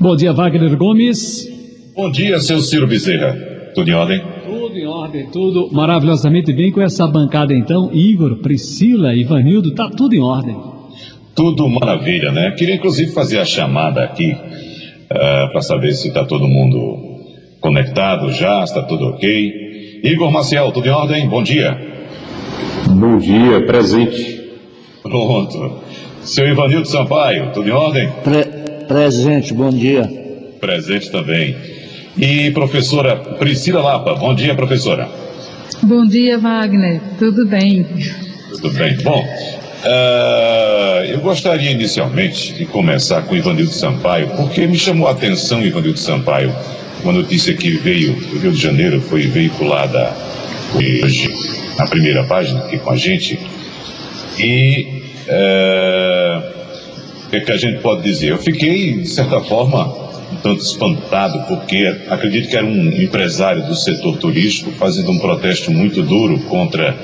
Bom dia, Wagner Gomes. Bom dia, seu Ciro Bezerra. Tudo em ordem? Tudo em ordem, tudo maravilhosamente bem com essa bancada então. Igor, Priscila, Ivanildo, tá tudo em ordem. Tudo maravilha, né? Queria inclusive fazer a chamada aqui uh, para saber se está todo mundo conectado já, está tudo ok. Igor Maciel, tudo em ordem? Bom dia. Bom dia, presente. Pronto. Seu Ivanildo Sampaio, tudo em ordem? Pre presente, bom dia. Presente também. E professora Priscila Lapa, bom dia, professora. Bom dia, Wagner. Tudo bem? Tudo bem. Bom, uh, eu gostaria inicialmente de começar com Ivanildo Sampaio, porque me chamou a atenção, Ivanildo Sampaio, uma notícia que veio do Rio de Janeiro, foi veiculada hoje na primeira página aqui com a gente. E é, o que, que a gente pode dizer? Eu fiquei, de certa forma, um tanto espantado, porque acredito que era um empresário do setor turístico fazendo um protesto muito duro contra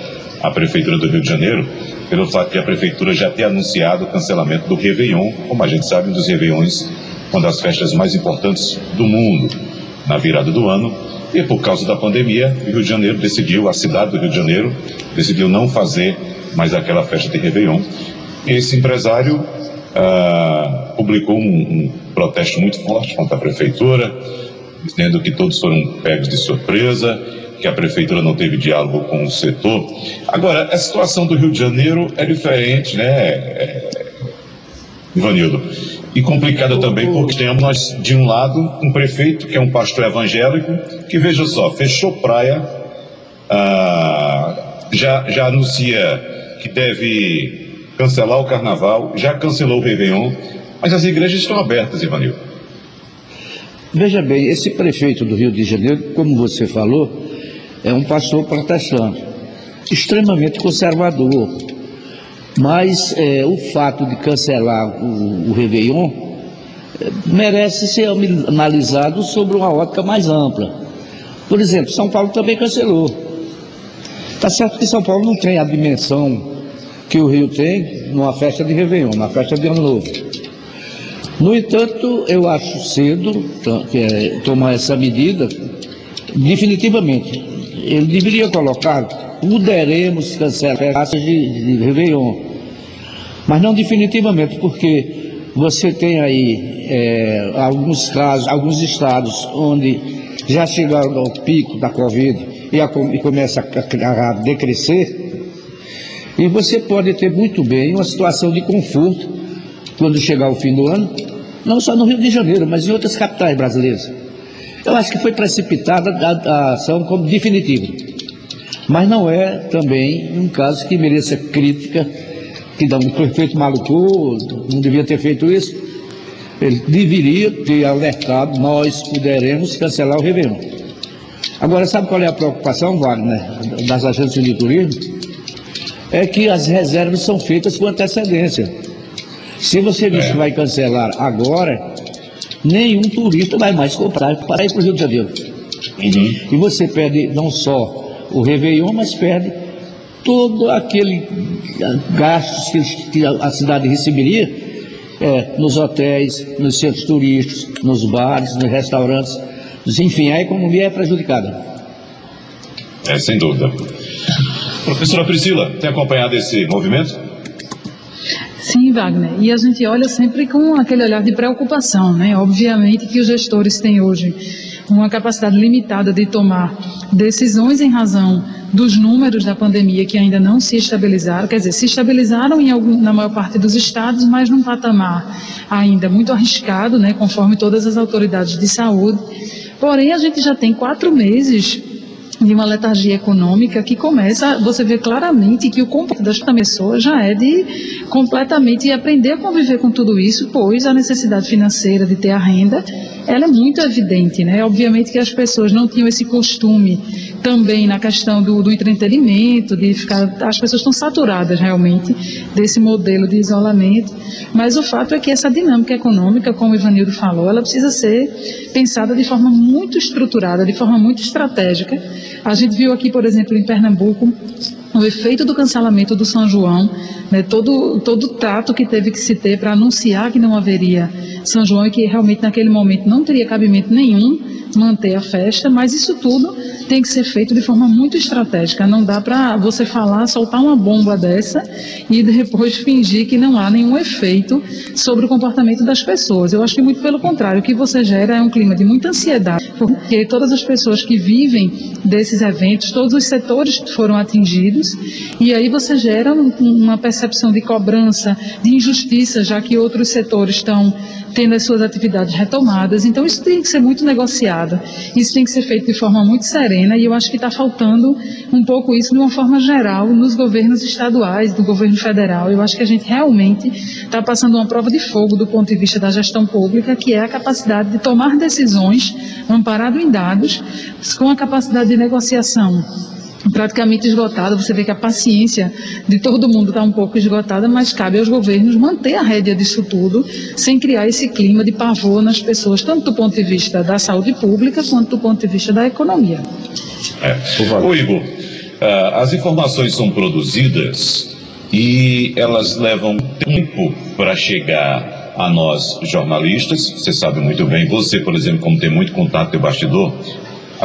a Prefeitura do Rio de Janeiro, pelo fato de a Prefeitura já ter anunciado o cancelamento do Réveillon, como a gente sabe, um dos Réveillões, uma das festas mais importantes do mundo na virada do ano. E por causa da pandemia, o Rio de Janeiro decidiu, a cidade do Rio de Janeiro, decidiu não fazer mais aquela festa de Réveillon. Esse empresário ah, publicou um, um protesto muito forte contra a prefeitura, dizendo que todos foram pegos de surpresa, que a prefeitura não teve diálogo com o setor. Agora, a situação do Rio de Janeiro é diferente, né, é, Ivanildo? e complicada também porque temos nós, de um lado, um prefeito que é um pastor evangélico, que veja só, fechou praia, ah, já, já anuncia que deve cancelar o carnaval, já cancelou o Réveillon, mas as igrejas estão abertas, Ivanildo. Veja bem, esse prefeito do Rio de Janeiro, como você falou, é um pastor protestante, extremamente conservador, mas é, o fato de cancelar o, o Réveillon é, merece ser analisado sobre uma ótica mais ampla. Por exemplo, São Paulo também cancelou. Está certo que São Paulo não tem a dimensão que o Rio tem numa festa de Réveillon, na festa de Ano Novo. No entanto, eu acho cedo é, tomar essa medida, definitivamente. Ele deveria colocar poderemos cancelar festas de, de Réveillon. Mas não definitivamente, porque você tem aí é, alguns casos, alguns estados onde já chegaram ao pico da Covid e, a, e começa a, a decrescer, e você pode ter muito bem uma situação de conforto quando chegar o fim do ano, não só no Rio de Janeiro, mas em outras capitais brasileiras. Eu acho que foi precipitada a, a ação como definitiva. Mas não é também um caso que mereça crítica, que dá um prefeito maluco, não devia ter feito isso. Ele deveria ter alertado, nós poderemos cancelar o Réveillon. Agora, sabe qual é a preocupação, Wagner, das agências de turismo? É que as reservas são feitas com antecedência. Se você diz que vai cancelar agora, nenhum turista vai mais comprar para ir para o Rio de Janeiro. Uhum. E você perde não só o Réveillon, mas perde todo aquele gastos que, que a cidade receberia é, nos hotéis, nos centros turísticos, nos bares, nos restaurantes. Enfim, a economia é prejudicada. É, sem dúvida. Professora Priscila, tem acompanhado esse movimento? Sim, Wagner. E a gente olha sempre com aquele olhar de preocupação, né? Obviamente que os gestores têm hoje uma capacidade limitada de tomar decisões em razão dos números da pandemia que ainda não se estabilizaram, quer dizer, se estabilizaram em algum, na maior parte dos estados, mas num patamar ainda muito arriscado, né, conforme todas as autoridades de saúde. Porém, a gente já tem quatro meses de uma letargia econômica que começa, você vê claramente que o comportamento da pessoa já é de completamente aprender a conviver com tudo isso, pois a necessidade financeira de ter a renda, ela é muito evidente, né? Obviamente que as pessoas não tinham esse costume também na questão do, do entretenimento, de ficar, as pessoas estão saturadas realmente desse modelo de isolamento, mas o fato é que essa dinâmica econômica, como o Ivanildo falou, ela precisa ser pensada de forma muito estruturada, de forma muito estratégica, a gente viu aqui, por exemplo, em Pernambuco, o efeito do cancelamento do São João, né, todo, todo o trato que teve que se ter para anunciar que não haveria São João e que realmente naquele momento não teria cabimento nenhum manter a festa, mas isso tudo tem que ser feito de forma muito estratégica. Não dá para você falar, soltar uma bomba dessa e depois fingir que não há nenhum efeito sobre o comportamento das pessoas. Eu acho que muito pelo contrário, o que você gera é um clima de muita ansiedade, porque todas as pessoas que vivem desses eventos, todos os setores foram atingidos, e aí você gera uma percepção de cobrança, de injustiça, já que outros setores estão tendo as suas atividades retomadas. Então, isso tem que ser muito negociado, isso tem que ser feito de forma muito serena, e eu acho que está faltando um pouco isso de uma forma geral nos governos estaduais, do governo federal. Eu acho que a gente realmente está passando uma prova de fogo do ponto de vista da gestão pública, que é a capacidade de tomar decisões amparado em dados, com a capacidade de negociação praticamente esgotada. Você vê que a paciência de todo mundo está um pouco esgotada, mas cabe aos governos manter a rédea disso tudo, sem criar esse clima de pavor nas pessoas, tanto do ponto de vista da saúde pública quanto do ponto de vista da economia. É. Ô, Igor, uh, as informações são produzidas e elas levam tempo para chegar a nós jornalistas. Você sabe muito bem, você, por exemplo, como tem muito contato de bastidor,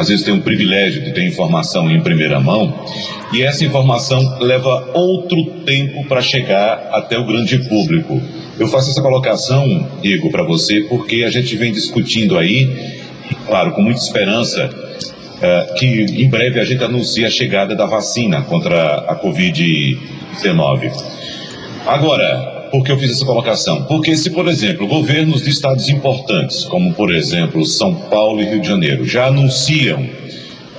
às vezes tem o privilégio de ter informação em primeira mão, e essa informação leva outro tempo para chegar até o grande público. Eu faço essa colocação, Igor, para você, porque a gente vem discutindo aí, claro, com muita esperança, uh, que em breve a gente anuncie a chegada da vacina contra a Covid-19. Agora, por que eu fiz essa colocação? Porque se, por exemplo, governos de estados importantes, como por exemplo São Paulo e Rio de Janeiro, já anunciam,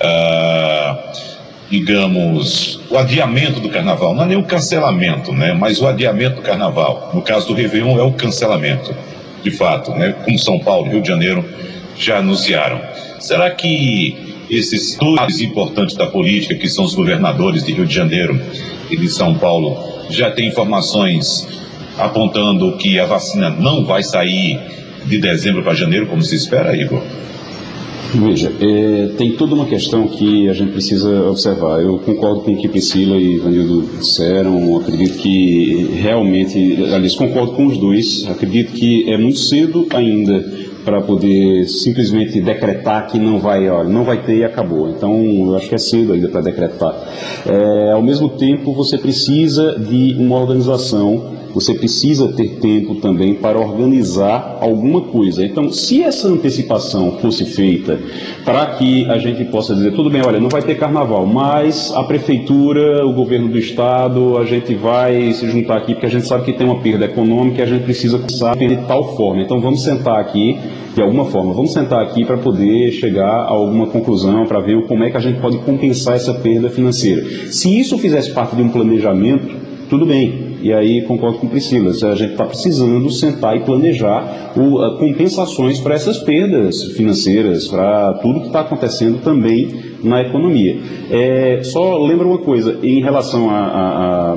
ah, digamos, o adiamento do carnaval, não é nem o cancelamento, né? Mas o adiamento do carnaval. No caso do Réveillon é o cancelamento, de fato, né? Como São Paulo e Rio de Janeiro já anunciaram. Será que esses dois importantes da política, que são os governadores de Rio de Janeiro e de São Paulo, já têm informações apontando que a vacina não vai sair de dezembro para janeiro, como se espera, Igor? Veja, é, tem toda uma questão que a gente precisa observar. Eu concordo com o que Priscila e Vanildo disseram. Acredito que realmente, aliás, concordo com os dois. Acredito que é muito cedo ainda para poder simplesmente decretar que não vai, olha, não vai ter e acabou. Então, eu acho que é cedo ainda para decretar. É, ao mesmo tempo, você precisa de uma organização você precisa ter tempo também para organizar alguma coisa. Então, se essa antecipação fosse feita para que a gente possa dizer, tudo bem, olha, não vai ter carnaval, mas a prefeitura, o governo do estado, a gente vai se juntar aqui porque a gente sabe que tem uma perda econômica e a gente precisa começar de tal forma. Então, vamos sentar aqui de alguma forma. Vamos sentar aqui para poder chegar a alguma conclusão, para ver como é que a gente pode compensar essa perda financeira. Se isso fizesse parte de um planejamento, tudo bem. E aí concordo com Priscila, a gente está precisando sentar e planejar o, a, compensações para essas perdas financeiras, para tudo que está acontecendo também na economia. É, só lembra uma coisa, em relação a, a, a,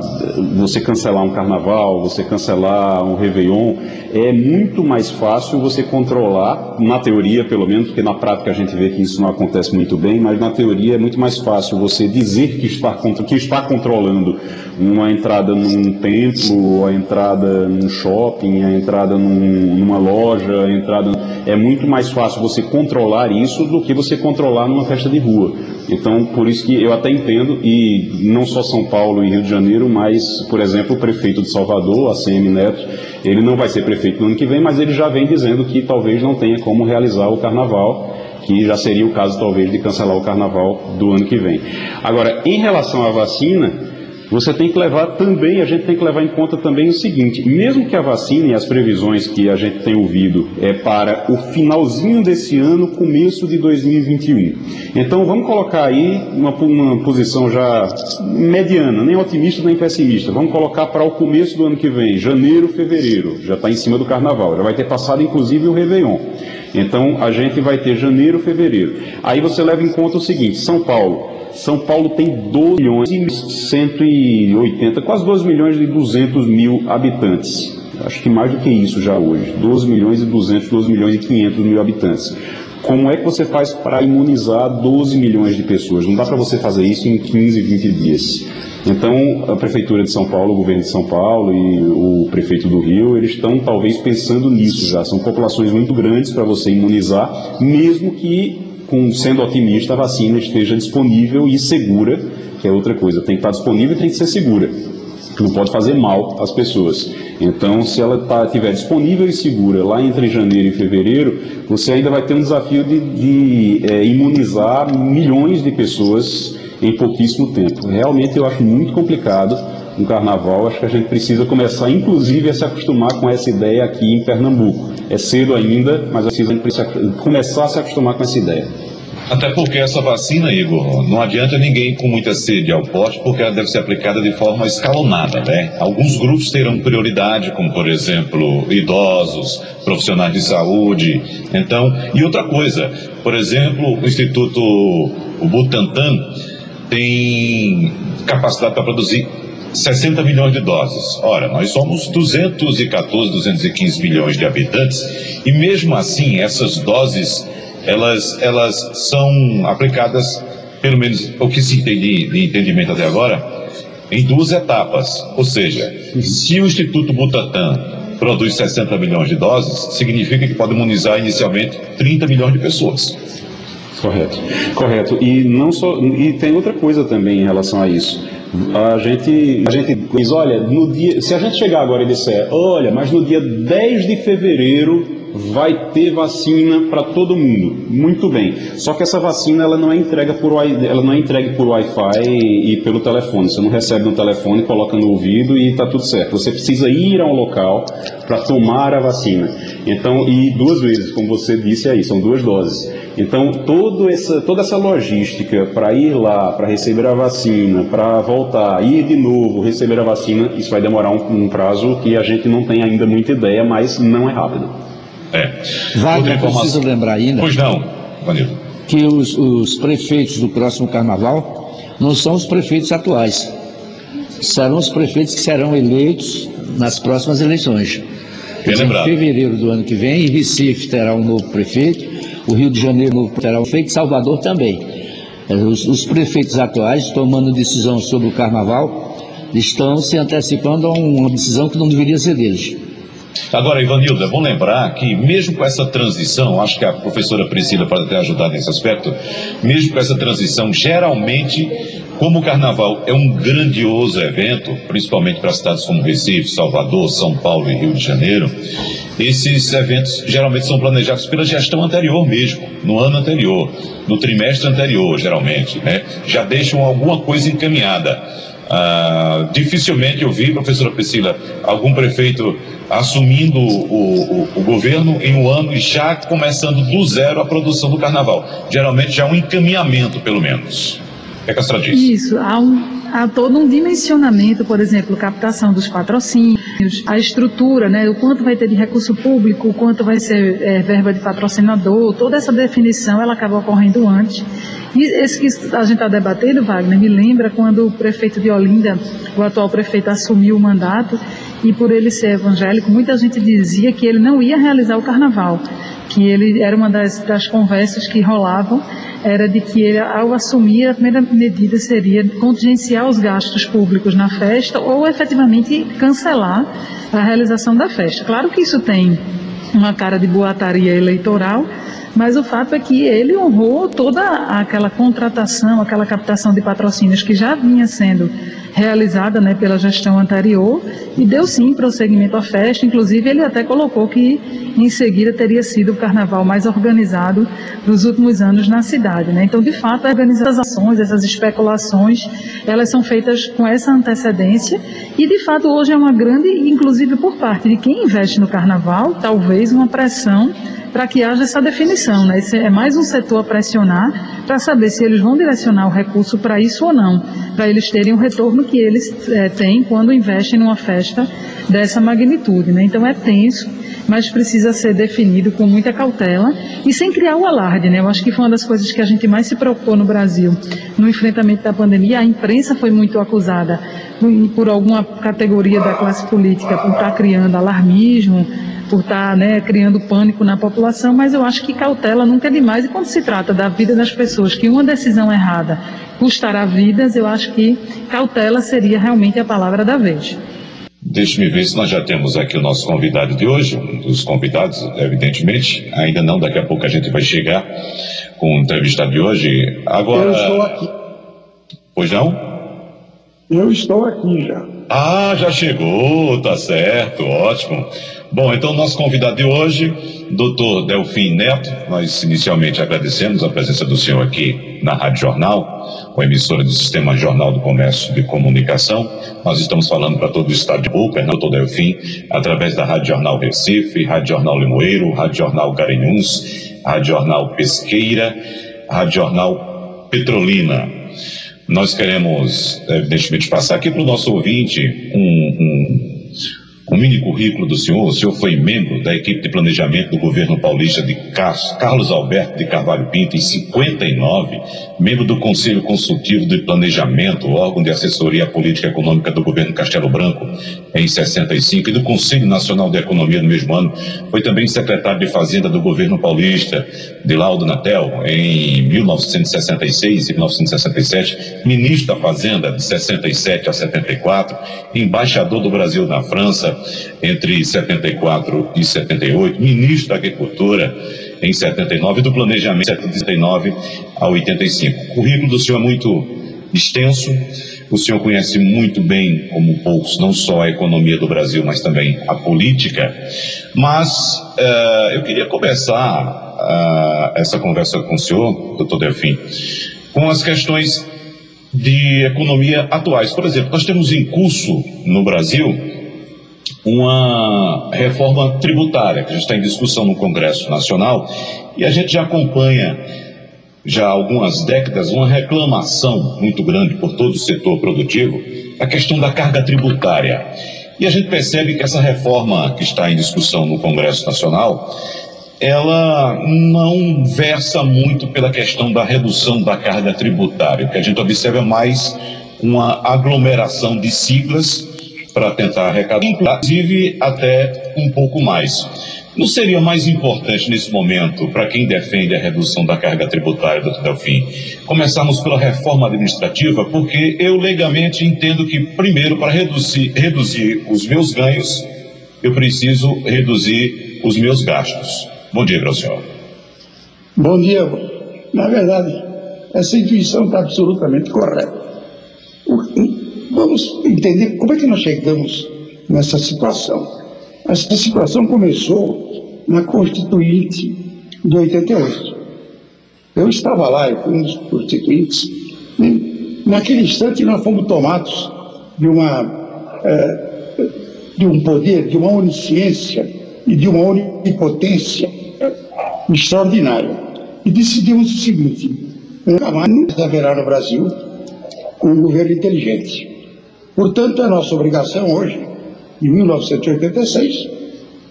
você cancelar um carnaval, você cancelar um Réveillon, é muito mais fácil você controlar, na teoria pelo menos, porque na prática a gente vê que isso não acontece muito bem, mas na teoria é muito mais fácil você dizer que está, que está controlando uma entrada num templo, a entrada num shopping, a entrada num, numa loja, a entrada. É muito mais fácil você controlar isso do que você controlar numa festa de rua. Então, por isso que eu até entendo, e não só São Paulo e Rio de Janeiro, mas, por exemplo, o prefeito de Salvador, ACM Neto, ele não vai ser prefeito no ano que vem, mas ele já vem dizendo que talvez não tenha como realizar o carnaval, que já seria o caso talvez de cancelar o carnaval do ano que vem. Agora, em relação à vacina, você tem que levar também, a gente tem que levar em conta também o seguinte, mesmo que a vacina e as previsões que a gente tem ouvido é para o finalzinho desse ano, começo de 2021. Então vamos colocar aí uma, uma posição já mediana, nem otimista nem pessimista. Vamos colocar para o começo do ano que vem, janeiro, fevereiro, já está em cima do carnaval, já vai ter passado inclusive o Réveillon. Então a gente vai ter janeiro, fevereiro. Aí você leva em conta o seguinte, São Paulo, são Paulo tem 12 milhões e 180, quase 12 milhões e 200 mil habitantes. Acho que mais do que isso já hoje. 12 milhões e 200, 12 milhões e 500 mil habitantes. Como é que você faz para imunizar 12 milhões de pessoas? Não dá para você fazer isso em 15, 20 dias. Então, a Prefeitura de São Paulo, o governo de São Paulo e o prefeito do Rio, eles estão talvez pensando nisso já. São populações muito grandes para você imunizar, mesmo que, com, sendo otimista, a vacina esteja disponível e segura, que é outra coisa. Tem que estar disponível e tem que ser segura. Não pode fazer mal às pessoas. Então, se ela tá, estiver disponível e segura lá entre janeiro e fevereiro, você ainda vai ter um desafio de, de é, imunizar milhões de pessoas em pouquíssimo tempo. Realmente eu acho muito complicado no carnaval, acho que a gente precisa começar, inclusive, a se acostumar com essa ideia aqui em Pernambuco. É cedo ainda, mas a gente precisa começar a se acostumar com essa ideia. Até porque essa vacina, Igor, não adianta ninguém com muita sede ao pote, porque ela deve ser aplicada de forma escalonada, né? Alguns grupos terão prioridade, como por exemplo, idosos, profissionais de saúde. Então, e outra coisa, por exemplo, o Instituto Butantan tem capacidade para produzir 60 milhões de doses. Ora, nós somos 214, 215 milhões de habitantes e mesmo assim essas doses elas, elas são aplicadas, pelo menos o que se tem de, de entendimento até agora, em duas etapas. Ou seja, se o Instituto Butantan produz 60 milhões de doses, significa que pode imunizar inicialmente 30 milhões de pessoas. Correto, correto. E não só e tem outra coisa também em relação a isso. A gente, a gente diz, olha, no dia, se a gente chegar agora e disser, olha, mas no dia 10 de fevereiro vai ter vacina para todo mundo. Muito bem. Só que essa vacina ela não é entregue por ela não é entregue por Wi-Fi e, e pelo telefone. Você não recebe no telefone, coloca no ouvido e está tudo certo. Você precisa ir a um local para tomar a vacina. Então, e duas vezes, como você disse aí, são duas doses. Então, todo essa, toda essa logística para ir lá, para receber a vacina, para voltar, ir de novo, receber a vacina, isso vai demorar um, um prazo que a gente não tem ainda muita ideia, mas não é rápido. É. Wagner, preciso lembrar ainda. Pois não, Vanildo. Que os, os prefeitos do próximo carnaval não são os prefeitos atuais. Serão os prefeitos que serão eleitos nas próximas eleições. Em fevereiro do ano que vem, Recife terá um novo prefeito, o Rio de Janeiro terá um prefeito, Salvador também. Os, os, prefeitos atuais, tomando decisão sobre o carnaval, estão se antecipando a uma decisão que não deveria ser deles. Agora, Ivanildo, bom lembrar que mesmo com essa transição, acho que a professora Priscila pode até ajudar nesse aspecto, mesmo com essa transição, geralmente, como o Carnaval é um grandioso evento, principalmente para cidades como Recife, Salvador, São Paulo e Rio de Janeiro, esses eventos geralmente são planejados pela gestão anterior mesmo, no ano anterior, no trimestre anterior, geralmente, né? Já deixam alguma coisa encaminhada. Ah, dificilmente eu vi, professora Priscila, algum prefeito assumindo o, o, o, governo em um ano e já começando do zero a produção do carnaval. Geralmente já é um encaminhamento, pelo menos. É que a senhora diz? Isso, há, um, há todo um dimensionamento, por exemplo, captação dos patrocínios, a estrutura, né, o quanto vai ter de recurso público, o quanto vai ser é, verba de patrocinador, toda essa definição ela acaba ocorrendo antes. E esse que a gente está debatendo, Wagner, me lembra quando o prefeito de Olinda, o atual prefeito, assumiu o mandato e por ele ser evangélico, muita gente dizia que ele não ia realizar o carnaval, que ele era uma das, das conversas que rolavam, era de que ele, ao assumir, a primeira medida seria contingenciar os gastos públicos na festa ou efetivamente cancelar a realização da festa. Claro que isso tem uma cara de boataria eleitoral, mas o fato é que ele honrou toda aquela contratação, aquela captação de patrocínios que já vinha sendo realizada né, pela gestão anterior e deu sim prosseguimento à festa. Inclusive, ele até colocou que em seguida teria sido o carnaval mais organizado dos últimos anos na cidade. Né? Então, de fato, essas ações, essas especulações, elas são feitas com essa antecedência e, de fato, hoje é uma grande, inclusive por parte de quem investe no carnaval, talvez uma pressão para que haja essa definição. Né? Esse é mais um setor a pressionar para saber se eles vão direcionar o recurso para isso ou não, para eles terem o retorno que eles é, têm quando investem numa festa dessa magnitude. Né? Então é tenso, mas precisa ser definido com muita cautela e sem criar o alarde. Né? Eu acho que foi uma das coisas que a gente mais se preocupou no Brasil no enfrentamento da pandemia. A imprensa foi muito acusada por alguma categoria da classe política por estar criando alarmismo, por estar tá, né, criando pânico na população, mas eu acho que cautela nunca é demais. E quando se trata da vida das pessoas, que uma decisão errada custará vidas, eu acho que cautela seria realmente a palavra da vez. Deixe-me ver se nós já temos aqui o nosso convidado de hoje, um dos convidados, evidentemente. Ainda não, daqui a pouco a gente vai chegar com o entrevistado de hoje. Agora. Eu estou aqui. Pois não? Eu estou aqui já. Ah, já chegou, tá certo, ótimo. Bom, então nosso convidado de hoje, doutor Delfim Neto, nós inicialmente agradecemos a presença do senhor aqui na Rádio Jornal, com a emissora do Sistema Jornal do Comércio de Comunicação. Nós estamos falando para todo o estado de Boca, doutor Delfim, através da Rádio Jornal Recife, Rádio Jornal Limoeiro, Rádio Jornal Garanhuns, Rádio Jornal Pesqueira, Rádio Jornal Petrolina. Nós queremos, evidentemente, passar aqui para o nosso ouvinte um, um um mini currículo do senhor. O senhor foi membro da equipe de planejamento do governo paulista de Carlos Alberto de Carvalho Pinto em 59, membro do Conselho Consultivo de Planejamento, órgão de assessoria política econômica do governo Castelo Branco em 65 e do Conselho Nacional de Economia no mesmo ano. Foi também secretário de Fazenda do governo paulista de Laudo Natel em 1966 e 1967, ministro da Fazenda de 67 a 74, embaixador do Brasil na França entre 74 e 78, ministro da Agricultura em 79 e do Planejamento de 79 a 85. O currículo do senhor é muito extenso, o senhor conhece muito bem, como poucos, não só a economia do Brasil, mas também a política. Mas uh, eu queria começar uh, essa conversa com o senhor, doutor Delfim, com as questões de economia atuais. Por exemplo, nós temos em curso no Brasil uma reforma tributária que já está em discussão no Congresso Nacional e a gente já acompanha já há algumas décadas uma reclamação muito grande por todo o setor produtivo a questão da carga tributária. E a gente percebe que essa reforma que está em discussão no Congresso Nacional, ela não versa muito pela questão da redução da carga tributária. O que a gente observa é mais uma aglomeração de siglas para tentar arrecadar, inclusive até um pouco mais. Não seria mais importante nesse momento, para quem defende a redução da carga tributária, doutor Delfim, começarmos pela reforma administrativa? Porque eu legalmente entendo que, primeiro, para reduzir, reduzir os meus ganhos, eu preciso reduzir os meus gastos. Bom dia para o senhor. Bom dia. Na verdade, essa intuição está absolutamente correta. Entender como é que nós chegamos nessa situação. Essa situação começou na Constituinte de 88. Eu estava lá, eu fui um dos constituintes. Naquele instante nós fomos tomados de uma é, de um poder, de uma onisciência e de uma onipotência extraordinária. E decidimos o seguinte: nunca mais haverá no Brasil um governo inteligente. Portanto, é nossa obrigação hoje, em 1986,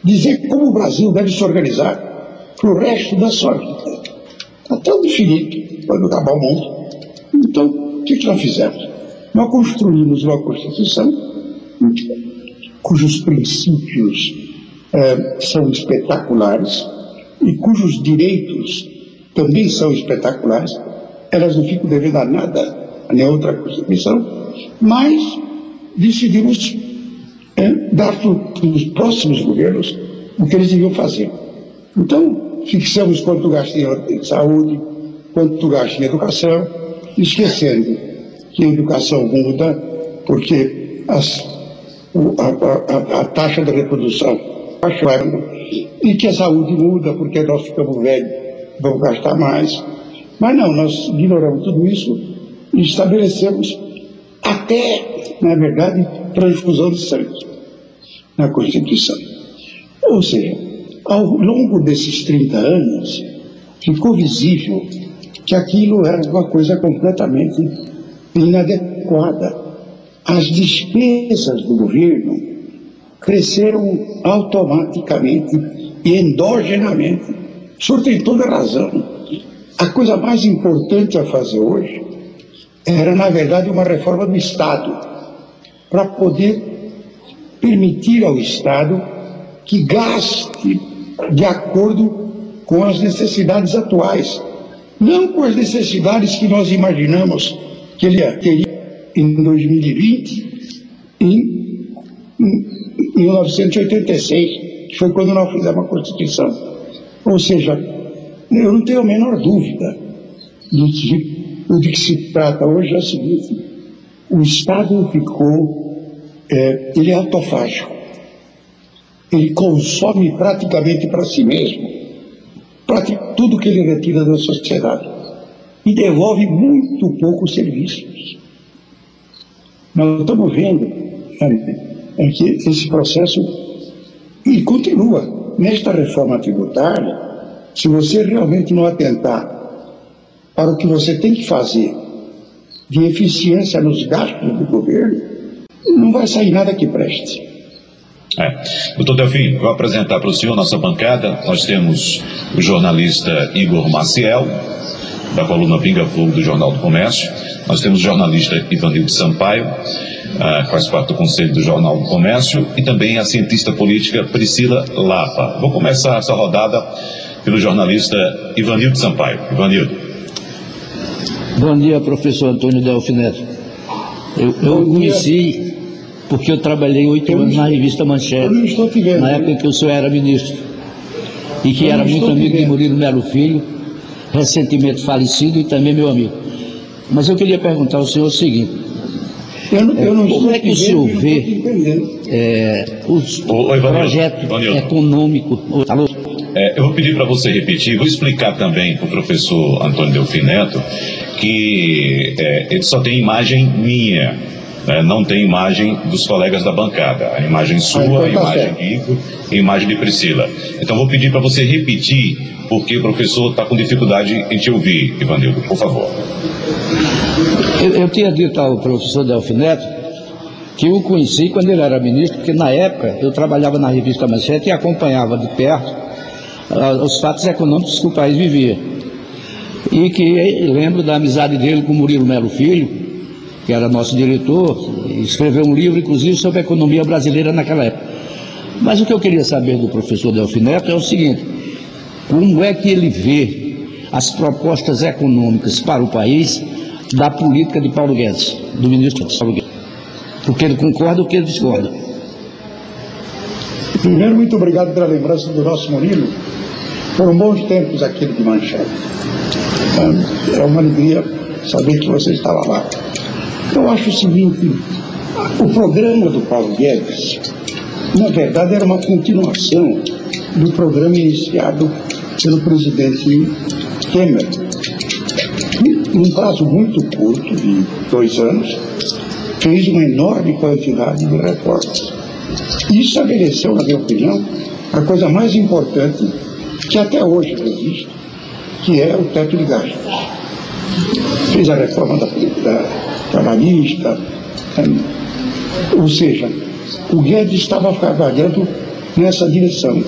dizer como o Brasil deve se organizar para o resto da sua vida. Até o infinito, quando acabar o mundo. Então, o que, nós fizemos? Nós construímos uma Constituição cujos princípios eh, são espetaculares e cujos direitos também são espetaculares. Elas não ficam devendo a nada a nenhuma outra Constituição, mas decidimos é, dar para os próximos governos o que eles deviam fazer. Então, fixamos quanto gasta em saúde, quanto gasta em educação, esquecendo que a educação muda, porque as, a, a, a, taxa de reprodução baixando, e que a saúde muda, porque nós ficamos velhos, vamos gastar mais. Mas não, nós ignoramos tudo isso e estabelecemos até, na verdade, transfusão de sangue na Constituição. Ou seja, ao longo desses 30 anos, ficou visível que aquilo era uma coisa completamente inadequada. As despesas do governo cresceram automaticamente e endogenamente. O senhor tem toda razão. A coisa mais importante a fazer hoje era, na verdade, uma reforma do Estado, para poder permitir ao Estado que gaste de acordo com as necessidades atuais, não com as necessidades que nós imaginamos que ele teria em 2020, em, em 1986, que foi quando nós fizemos a Constituição. Ou seja, eu não tenho a menor dúvida do que, do que se trata hoje é o seguinte: o Estado ficou, é, ele é autofágico, ele consome praticamente para si mesmo tudo que ele retira da sociedade e devolve muito poucos serviços. Nós estamos vendo é, é que esse processo e continua nesta reforma tributária. Se você realmente não atentar para o que você tem que fazer de eficiência nos gastos do governo, não vai sair nada que preste. É. Doutor Delfim, vou apresentar para o senhor nossa bancada. Nós temos o jornalista Igor Maciel, da coluna Pinga Fogo do Jornal do Comércio. Nós temos o jornalista Ivanildo Sampaio, uh, faz parte do Conselho do Jornal do Comércio, e também a cientista política Priscila Lapa. Vou começar essa rodada pelo jornalista Ivanildo Sampaio. Ivanildo. Bom dia, professor Antônio Delfineto. Eu, eu conheci porque eu trabalhei oito anos na revista Manchete, na época em que o senhor era ministro, e que era muito amigo de Murilo Melo Filho, recentemente falecido e também meu amigo. Mas eu queria perguntar ao senhor o seguinte: eu não, eu não como é que o senhor vê é, os projetos econômicos? É, eu vou pedir para você repetir, vou explicar também para o professor Antônio Delfineto que é, ele só tem imagem minha, né, não tem imagem dos colegas da bancada. A imagem sua, ah, então tá a imagem de Igor e a imagem de Priscila. Então vou pedir para você repetir, porque o professor está com dificuldade em te ouvir, Ivanildo, por favor. Eu, eu tinha dito ao professor Delfineto que eu conheci quando ele era ministro, porque na época eu trabalhava na revista Manchete e acompanhava de perto os fatos econômicos que o país vivia. E que lembro da amizade dele com Murilo Melo Filho, que era nosso diretor, escreveu um livro, inclusive, sobre a economia brasileira naquela época. Mas o que eu queria saber do professor Delfineto é o seguinte: como é que ele vê as propostas econômicas para o país da política de Paulo Guedes, do ministro Paulo Guedes? O que ele concorda ou que ele discorda? Primeiro, muito obrigado pela lembrança do nosso Murilo. Foram bons tempos aquele de Manchete. É uma alegria saber que você estava lá. Eu acho o seguinte: o programa do Paulo Guedes, na verdade, era uma continuação do programa iniciado pelo presidente Temer. E, num prazo muito curto, de dois anos, fez uma enorme quantidade de reformas. E estabeleceu, na minha opinião, a coisa mais importante que até hoje existe, que é o teto de gastos. Fez a reforma da, da trabalhista, é, ou seja, o Guedes estava trabalhando nessa direção,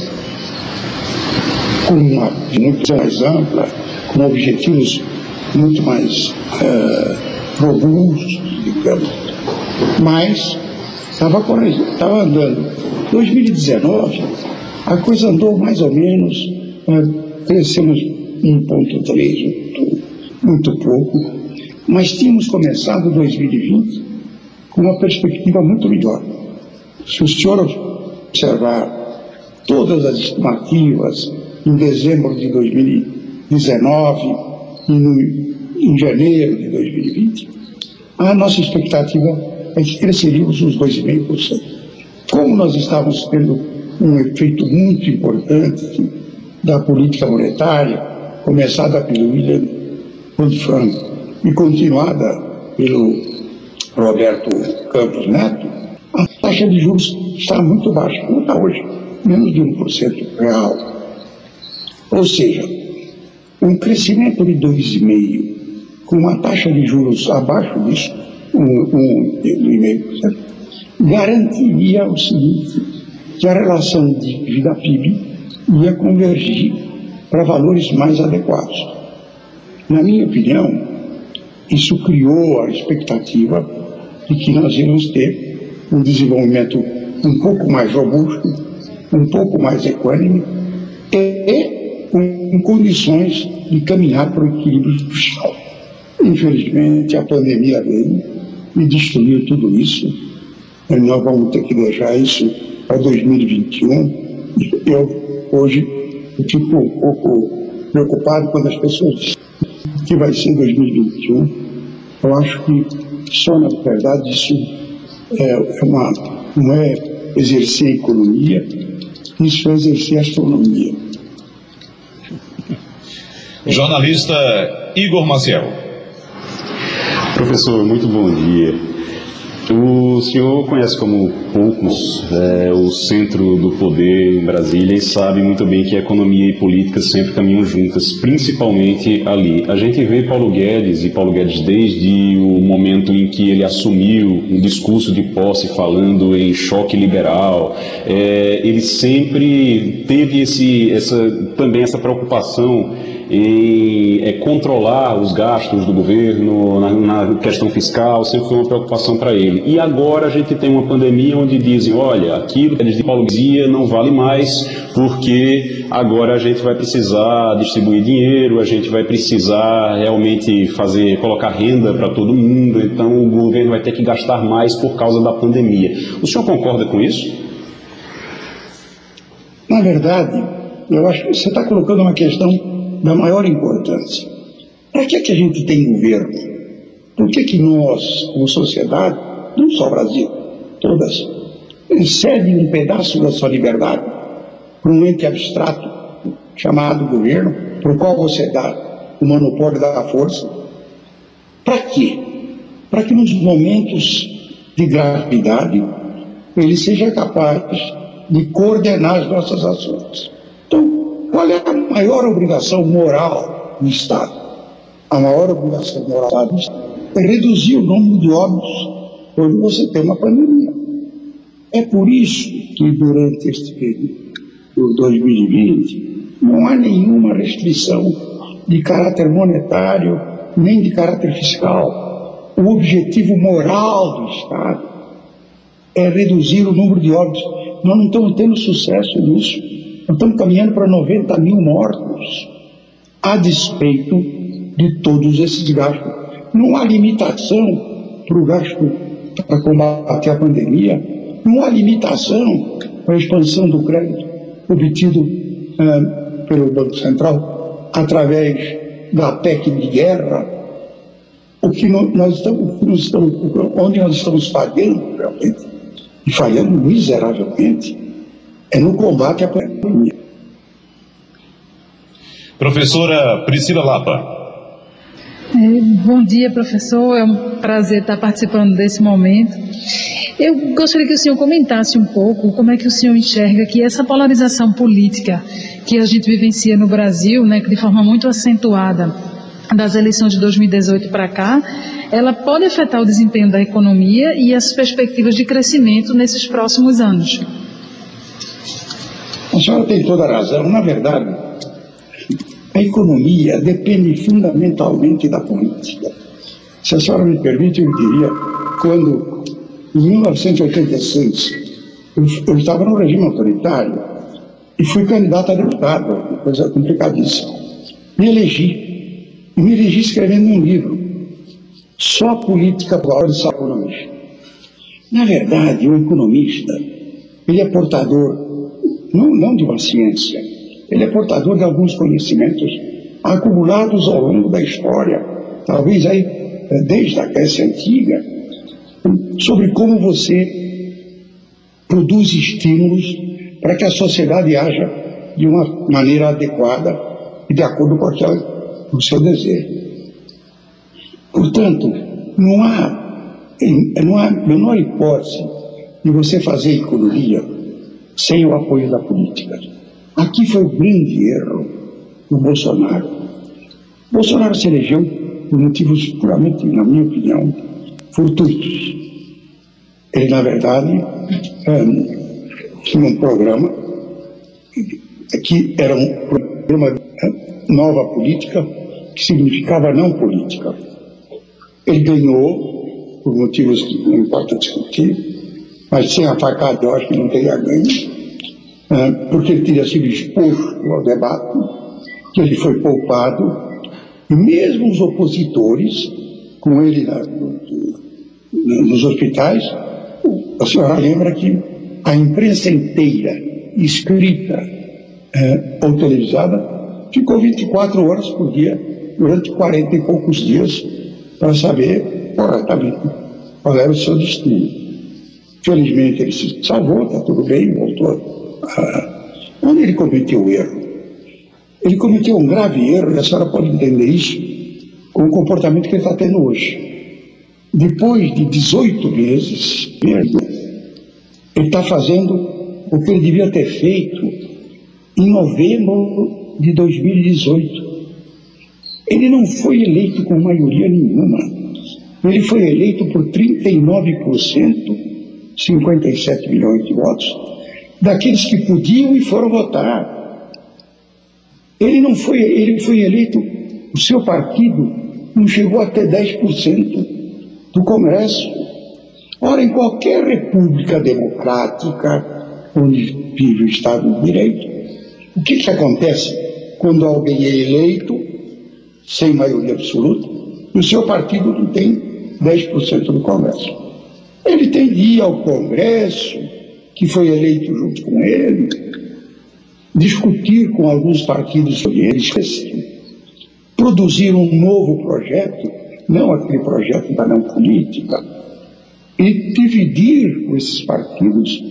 com uma muito mais ampla, com objetivos muito mais uh, robustos, digamos, mas estava andando. 2019, a coisa andou mais ou menos, crescemos 1,3, muito, pouco, mas tínhamos começado 2020 com uma perspectiva muito melhor. Se o senhor observar todas as estimativas em dezembro de 2019 e no, em janeiro de 2020, a nossa expectativa é que cresceríamos uns 2,5%. Como nós estávamos tendo um efeito muito importante da política monetária, começada pelo William Franco e continuada pelo Roberto Campos Neto, a taxa de juros está muito baixa, como está hoje, menos de 1% real. Ou seja, um crescimento de 2,5% com uma taxa de juros abaixo disso, 1,5%, garantiria o seguinte, que a relação de dívida PIB ia convergir para valores mais adequados. Na minha opinião, isso criou a expectativa de que nós íamos ter um desenvolvimento um pouco mais robusto um pouco mais equânime e com condições de caminhar para o equilíbrio fiscal. Infelizmente, a pandemia veio e destruiu tudo isso. E nós vamos ter que deixar isso para 2021. Eu, hoje, eu fico um pouco preocupado quando as pessoas dizem que vai ser 2021. Eu acho que só, na verdade, isso é, é uma, não é exercer economia, isso é exercer astronomia. Jornalista Igor Maciel. Professor, muito bom dia. O senhor conhece como poucos é, o centro do poder em Brasília e sabe muito bem que economia e política sempre caminham juntas, principalmente ali. A gente vê Paulo Guedes e Paulo Guedes desde o momento em que ele assumiu um discurso de posse falando em choque liberal, é, ele sempre teve esse, essa, também essa preocupação em é, controlar os gastos do governo na, na, questão fiscal, sempre foi uma preocupação para ele. E agora a gente tem uma pandemia onde dizem, olha, aquilo que eles dizia não vale mais, porque agora a gente vai precisar distribuir dinheiro, a gente vai precisar realmente fazer, colocar renda para todo mundo, então o governo vai ter que gastar mais por causa da pandemia. O senhor concorda com isso? Na verdade, eu acho que você está colocando uma questão da maior importância. Para que, é que a gente tem governo? Por que, que nós, como sociedade, não só o Brasil, todas, cedem um pedaço da sua liberdade para um ente abstrato chamado governo, para o qual você dá o monopólio da força? Para quê? Para que nos momentos de gravidade ele seja capaz de coordenar as nossas ações. Então, qual é a maior obrigação moral do Estado? A maior obrigação moral do Estado é reduzir o número de óbitos quando você tem uma pandemia. É por isso que durante este período de 2020 não há nenhuma restrição de caráter monetário nem de caráter fiscal. O objetivo moral do Estado é reduzir o número de óbitos. Nós não estamos tendo sucesso nisso. Nós estamos caminhando para 90 mil mortos, a despeito de todos esses gastos. Não há limitação para o gasto para combater a pandemia, não há limitação para a expansão do crédito obtido eh, pelo Banco Central através da PEC de guerra. O que nós estamos onde nós estamos falhando realmente, e falhando miseravelmente, é no combate à pandemia. Professora Priscila Lapa. É, bom dia, professor. É um prazer estar participando desse momento. Eu gostaria que o senhor comentasse um pouco como é que o senhor enxerga que essa polarização política que a gente vivencia no Brasil, né, de forma muito acentuada das eleições de 2018 para cá, ela pode afetar o desempenho da economia e as perspectivas de crescimento nesses próximos anos. A senhora tem toda a razão. Na verdade, a economia depende fundamentalmente da política. Se a senhora me permite, eu diria, quando, em 1986, eu, eu estava no regime autoritário e fui candidato a deputado, coisa complicadíssima. Me elegi, me elegi escrevendo um livro, Só a Política para a Economista. Na verdade, o economista, ele é portador não, não de uma ciência. Ele é portador de alguns conhecimentos acumulados ao longo da história, talvez aí eh, desde a Grécia Antiga, sobre como você produz estímulos para que a sociedade haja de uma maneira adequada e de acordo com, aquela, com o seu desejo. Portanto, não há, não há menor hipótese de você fazer economia sem o apoio da política. Aqui foi o grande erro do Bolsonaro. Bolsonaro se elegeu por motivos puramente, na minha opinião, fortuitos. Ele, na verdade, tinha um programa que era um programa nova política, que significava não política. Ele ganhou, por motivos que não importa discutir, mas sem a facada eu acho que não teria ganho. é, porque ele teria sido exposto ao debate, que ele foi poupado, e mesmo os opositores, com ele na, nos hospitais, a senhora lembra que a imprensa inteira, escrita é, ou televisada, ficou 24 horas por dia, durante 40 e poucos dias, para saber corretamente qual era o seu destino. Felizmente ele se salvou, está tudo bem, voltou. Onde ele cometeu o erro? Ele cometeu um grave erro, e a senhora pode entender isso com o comportamento que ele está tendo hoje. Depois de 18 meses, ele está fazendo o que ele devia ter feito em novembro de 2018. Ele não foi eleito com maioria nenhuma. Ele foi eleito por 39%, 57 milhões de votos, daqueles que podiam e foram votar. Ele não foi, ele foi eleito, o seu partido não chegou até 10% do Congresso. Ora, em qualquer república democrática, onde vive o Estado de Direito, o que, que acontece quando alguém é eleito sem maioria absoluta e o seu partido não tem 10% do Congresso? Ele tem de ir ao Congresso, que foi eleito junto com ele, discutir com alguns partidos sobre eles, produzir um novo projeto não aquele projeto da não política, e dividir com esses partidos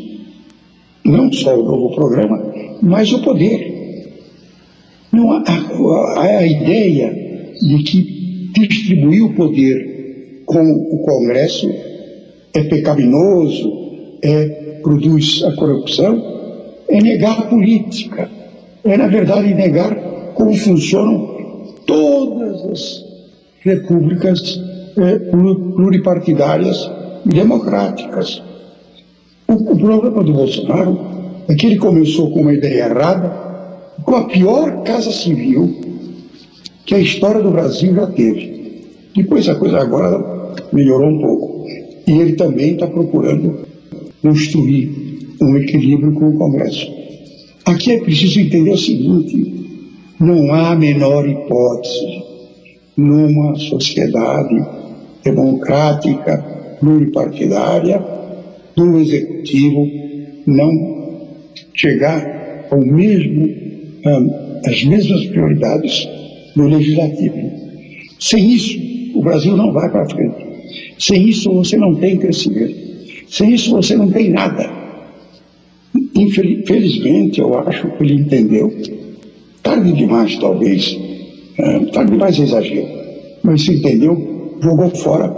não só o novo programa, mas o poder. Não, a, a, a ideia de que distribuir o poder com o Congresso é pecaminoso, é, produz a corrupção, é negar a política, é, na verdade, negar como funcionam todas as repúblicas eh, pluripartidárias e democráticas. O, o problema do Bolsonaro é que ele começou com uma ideia errada, com a pior casa civil que a história do Brasil já teve. Depois a coisa agora melhorou um pouco. E ele também está procurando construir um equilíbrio com o Congresso. Aqui é preciso entender o seguinte: não há a menor hipótese numa sociedade democrática, pluripartidária, do executivo não chegar ao mesmo, às mesmas prioridades do legislativo. Sem isso, o Brasil não vai para frente. Sem isso, você não tem crescimento. Sem isso, você não tem nada. Infelizmente, eu acho que ele entendeu, tarde demais, talvez, é, tá demais exagero. Mas se entendeu, jogou fora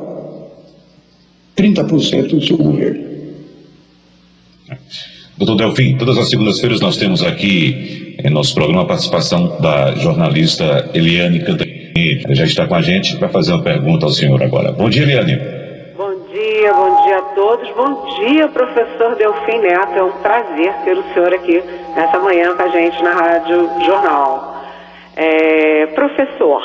30% do seu governo. Doutor Delfim, todas as segundas-feiras nós temos aqui em nosso programa a participação da jornalista Eliane Cantanhede. Já está com a gente, vai fazer uma pergunta ao senhor agora. Bom dia, Eliane. Bom dia, bom dia a todos. Bom dia, professor Delfim Neto. É um prazer ter o senhor aqui nessa manhã com a gente na Rádio Jornal. É, professor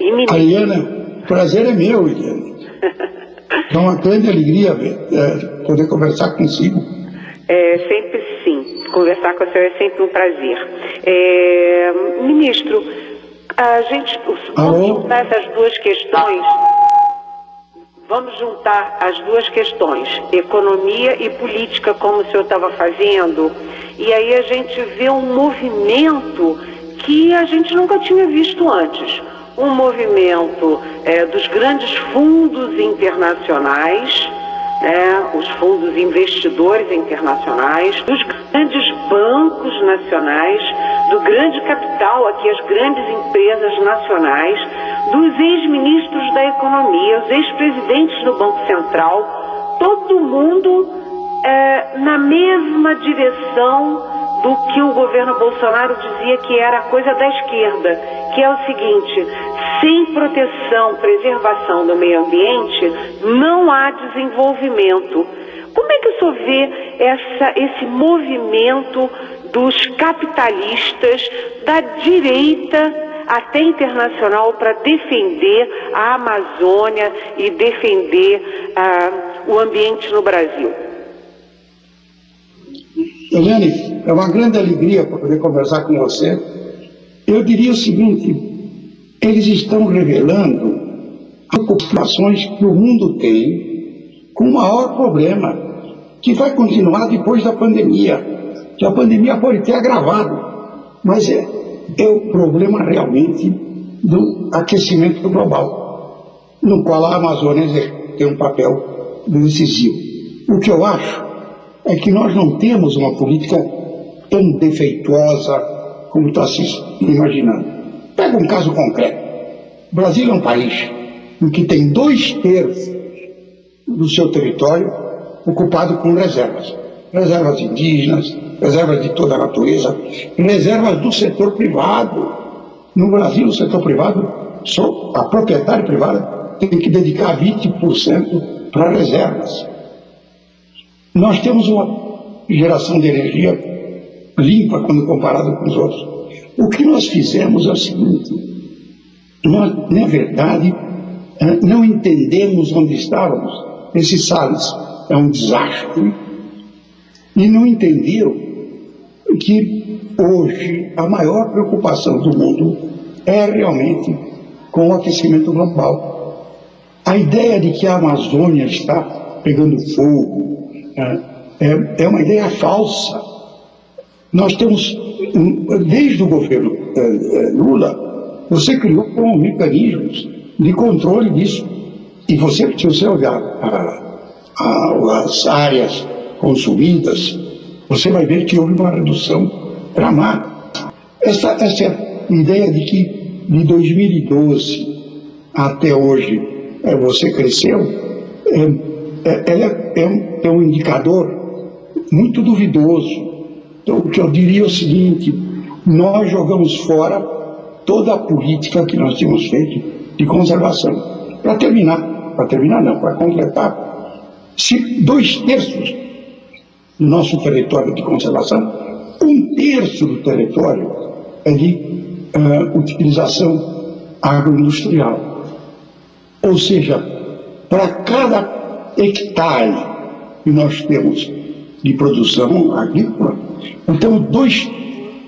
e ministro. Eliana, prazer é meu, Eliana. é uma grande alegria é, poder conversar consigo. É, sempre sim. Conversar com o senhor é sempre um prazer. É, ministro, a gente vamos juntar essas duas questões. Vamos juntar as duas questões, economia e política, como o senhor estava fazendo, e aí a gente vê um movimento que a gente nunca tinha visto antes. Um movimento é, dos grandes fundos internacionais, né, os fundos investidores internacionais, dos grandes bancos nacionais, do grande capital, aqui as grandes empresas nacionais, dos ex-ministros da economia, os ex-presidentes do Banco Central, todo mundo é, na mesma direção do que o governo Bolsonaro dizia que era coisa da esquerda, que é o seguinte: sem proteção, preservação do meio ambiente, não há desenvolvimento. Como é que o senhor vê essa, esse movimento dos capitalistas da direita até internacional para defender a Amazônia e defender ah, o ambiente no Brasil? Eliane, é uma grande alegria poder conversar com você. Eu diria o seguinte: eles estão revelando as populações que o mundo tem com o maior problema, que vai continuar depois da pandemia, que a pandemia pode ter agravado, mas é, é o problema realmente do aquecimento global, no qual a Amazônia tem um papel decisivo. O que eu acho é que nós não temos uma política tão defeituosa como está se imaginando. Pega um caso concreto. O Brasil é um país em que tem dois terços do seu território ocupado com reservas. Reservas indígenas, reservas de toda a natureza, reservas do setor privado. No Brasil, o setor privado, só a propriedade privada tem que dedicar 20% para reservas. Nós temos uma geração de energia limpa quando comparado com os outros. O que nós fizemos é o seguinte: nós, na verdade, eh, não entendemos onde estávamos. Esse Salles é um desastre. E não entenderam que hoje a maior preocupação do mundo é realmente com o aquecimento global. A ideia de que a Amazônia está pegando fogo, é, é, é uma ideia falsa. Nós temos, desde o governo é, é, Lula, você criou mecanismos de controle disso. E você, se você olhar a, a, as áreas consumidas, você vai ver que houve uma redução dramática. Essa, essa ideia de que de 2012 até hoje é, você cresceu, é, é, ela é, um, é um indicador muito duvidoso. Então, o que eu diria é o seguinte: nós jogamos fora toda a política que nós tínhamos feito de conservação. Para terminar, para terminar não, para completar, se dois terços do nosso território de conservação, um terço do território é de uh, utilização agroindustrial. Ou seja, para cada hectare que nós temos de produção agrícola, então dois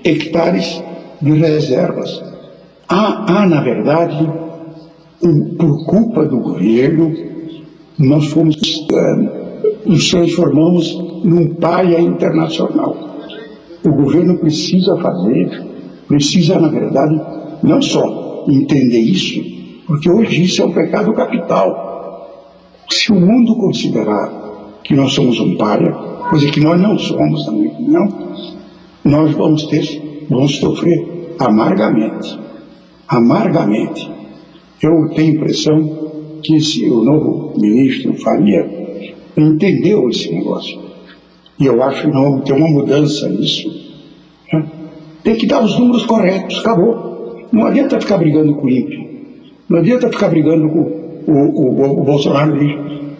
hectares de reservas. Há, há na verdade, um, por culpa do governo, nós fomos, uh, nos transformamos num paia internacional. O governo precisa fazer, precisa, na verdade, não só entender isso, porque hoje isso é um pecado capital se o mundo considerar que nós somos um párea, coisa que nós não somos, opinião, nós vamos ter, vamos sofrer amargamente. Amargamente. Eu tenho a impressão que esse, o novo ministro Faria entendeu esse negócio. E eu acho que não tem uma mudança nisso. Né? Tem que dar os números corretos, acabou. Não adianta ficar brigando com o ímpio. Não adianta ficar brigando com o, o, o Bolsonaro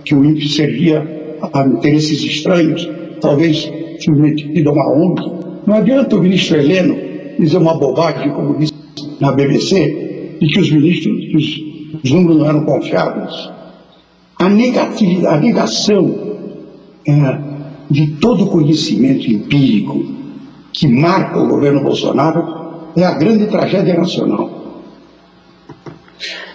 que o INPE servia a interesses estranhos, talvez submetido a uma ONG. Não adianta o ministro Heleno dizer uma bobagem, como disse na BBC, de que os ministros, que os, os números não eram confiáveis. A negatividade, a negação é, de todo conhecimento empírico que marca o governo Bolsonaro é a grande tragédia nacional.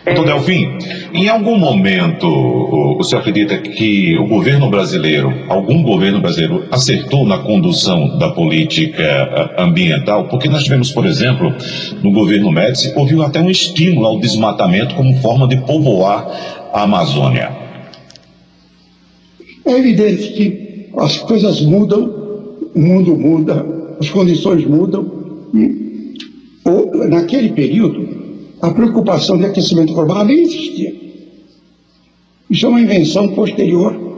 Doutor Delfim, em algum momento o, senhor acredita que o governo brasileiro, algum governo brasileiro, acertou na condução da política eh, ambiental? Porque nós tivemos, por exemplo, no governo Médici, houve até um estímulo ao desmatamento como forma de povoar a Amazônia. É evidente que as coisas mudam, o mundo muda, as condições mudam, e naquele período a preocupação de aquecimento global nem existia. Isso é uma invenção posterior.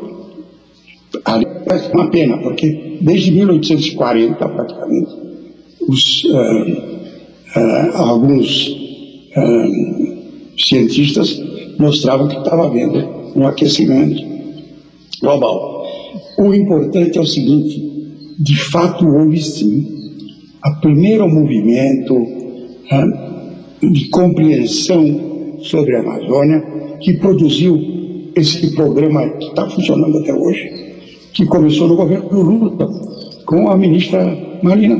É uma pena, porque desde 1840, praticamente, os, uh, uh, alguns uh, cientistas mostravam que estava havendo um aquecimento global. O importante é o seguinte: de fato houve sim a primeiro movimento de compreensão sobre a Amazônia, que produziu esse programa que está funcionando até hoje, que começou no governo do Lula, com a ministra Marina.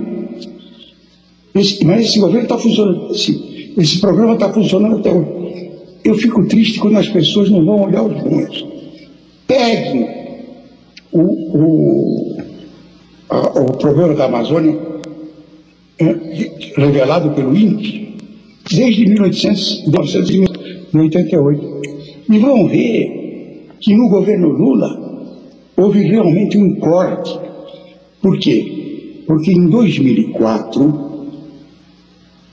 Esse, mas esse governo está funcionando, esse, esse programa está funcionando até hoje. Eu fico triste quando as pessoas não vão olhar os números. Peguem o, o, a, o problema da Amazônia, é, revelado pelo INPE, desde 1988, e vão ver que no governo Lula houve realmente um corte. Por quê? Porque em 2004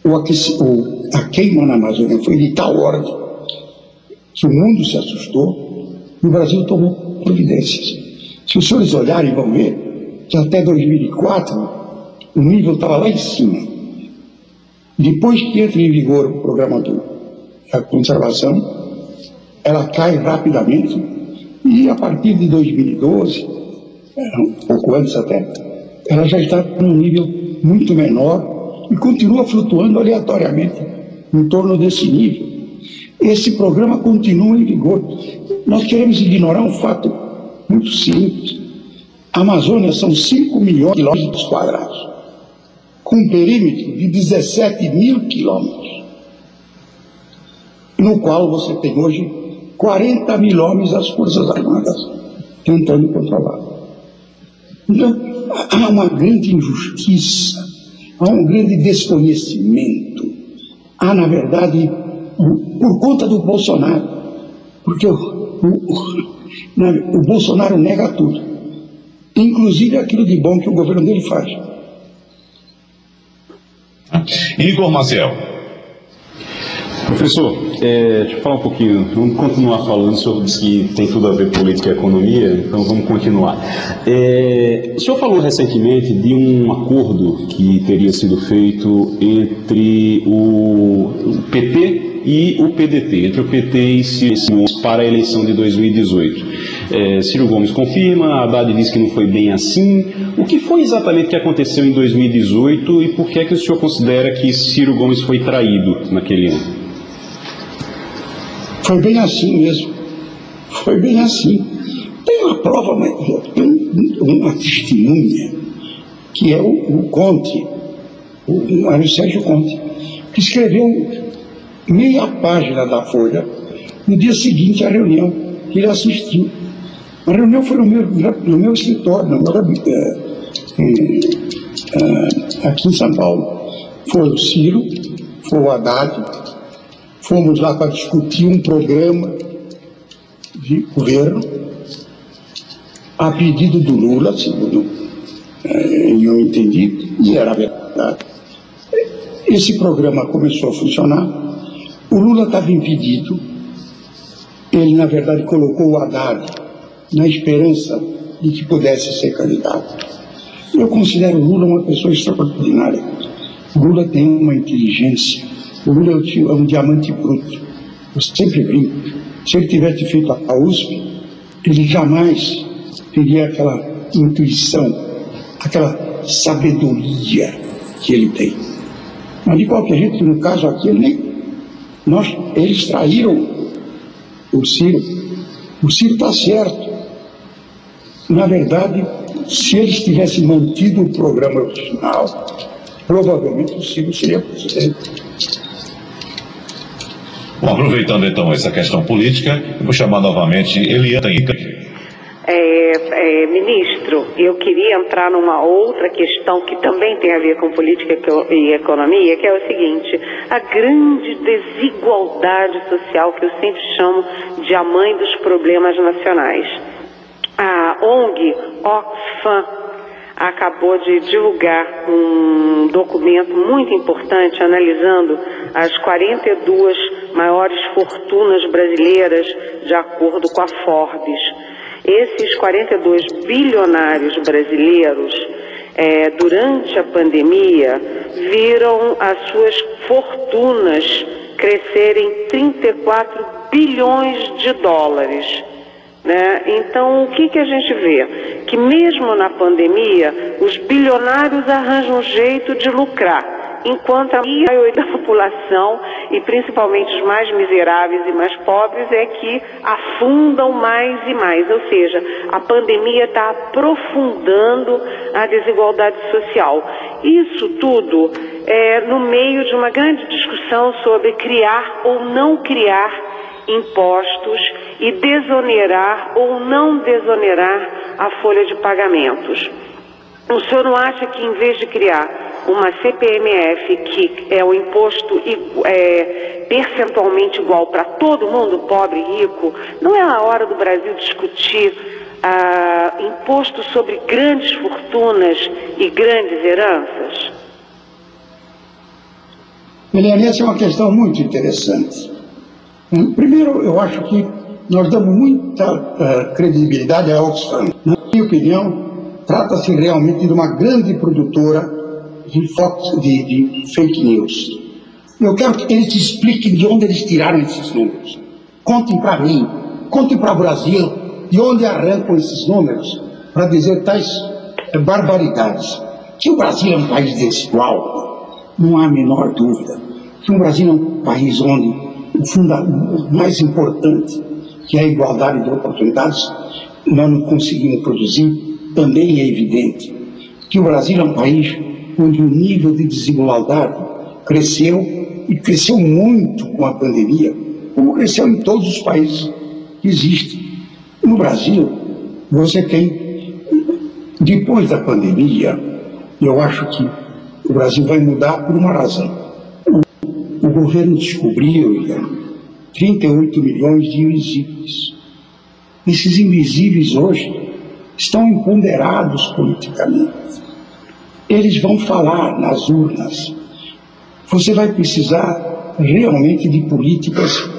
o, a queima na Amazônia foi de tal ordem que o mundo se assustou e o Brasil tomou providências. Se os senhores olharem, vão ver que até 2004 o nível estava lá em cima. Depois que entra em vigor o programa da conservação, ela cai rapidamente e a partir de 2012, um pouco antes até, ela já está num nível muito menor e continua flutuando aleatoriamente em torno desse nível. Esse programa continua em vigor. Nós queremos ignorar um fato muito simples. A Amazônia são 5 milhões de quilômetros quadrados, com um perímetro de 17 mil quilômetros, no qual você tem hoje 40 mil homens das Forças Armadas tentando controlar. Então, há uma grande injustiça, há um grande desconhecimento, há, na verdade, por conta do Bolsonaro, porque o, o, o Bolsonaro nega tudo, inclusive aquilo de bom que o governo dele faz. Igor Maciel. Professor, é, deixa eu falar um pouquinho, vamos continuar falando sobre que tem tudo a ver com política e economia, então vamos continuar. É, o senhor falou recentemente de um acordo que teria sido feito entre o, o PT e o PDT, entre o PT e Ciro Gomes para a eleição de 2018. É, Ciro Gomes confirma, Haddad diz que não foi bem assim. O que foi exatamente que aconteceu em 2018 e por que é que o senhor considera que Ciro Gomes foi traído naquele ano? Foi bem assim mesmo. Foi bem assim. Tem uma prova, tem uma testemunha, que é o, o Conte, o Mário Sérgio Conte, que escreveu meia página da Folha no dia seguinte à reunião que ele assistiu. A reunião foi no meu, no meu escritório, no meu, é, é, aqui em São Paulo. Foi o Ciro, foi o Haddad, Fomos lá para discutir um programa de governo a pedido do Lula, segundo é, eu entendi, e era verdade. Esse programa começou a funcionar, o Lula estava impedido, ele na verdade colocou o Haddad na esperança de que pudesse ser candidato. Eu considero o Lula uma pessoa extraordinária. O Lula tem uma inteligência o Lula é um diamante bruto. Eu sempre brinco. Se ele tivesse feito a USP, ele jamais teria aquela intuição, aquela sabedoria que ele tem. Mas de qualquer jeito, no caso aqui, ele nem, nós, eles traíram o Ciro. O Ciro está certo. Na verdade, se eles tivessem mantido o programa original, provavelmente o Ciro seria presidente. Bom, aproveitando então essa questão política, vou chamar novamente Eliana é, é, ministro, eu queria entrar numa outra questão que também tem a ver com política e economia, que é o seguinte: a grande desigualdade social que eu sempre chamo de a mãe dos problemas nacionais. A ONG Oxfam acabou de divulgar um documento muito importante analisando as 42 maiores fortunas brasileiras de acordo com a Forbes. Esses 42 bilionários brasileiros, é, durante a pandemia, viram as suas fortunas crescerem 34 bilhões de dólares. Né? Então, o que, que a gente vê? Que mesmo na pandemia, os bilionários arranjam um jeito de lucrar. Enquanto a maioria da população, e principalmente os mais miseráveis e mais pobres, é que afundam mais e mais. Ou seja, a pandemia está aprofundando a desigualdade social. Isso tudo é no meio de uma grande discussão sobre criar ou não criar impostos e desonerar ou não desonerar a folha de pagamentos. O senhor não acha que em vez de criar uma CPMF que é o imposto é, percentualmente igual para todo mundo, pobre e rico, não é a hora do Brasil discutir ah, imposto sobre grandes fortunas e grandes heranças? Eliane, essa é uma questão muito interessante. Hum, primeiro, eu acho que nós damos muita uh, credibilidade à Oxfam. Na minha opinião, trata-se realmente de uma grande produtora de, de, de fake news. Eu quero que eles expliquem de onde eles tiraram esses números. Contem para mim, contem para o Brasil de onde arrancam esses números para dizer tais eh, barbaridades. Que o Brasil é um país desigual, não há a menor dúvida. Que o Brasil é um país onde o, funda, o mais importante, que é a igualdade de oportunidades, nós não conseguimos produzir também é evidente que o Brasil é um país onde o nível de desigualdade cresceu e cresceu muito com a pandemia, como cresceu em todos os países que existem. No Brasil, você tem, depois da pandemia, eu acho que o Brasil vai mudar por uma razão. O, governo descobriu 38 milhões de invisíveis. Esses invisíveis hoje estão empoderados politicamente. Eles vão falar nas urnas. Você vai precisar realmente de políticas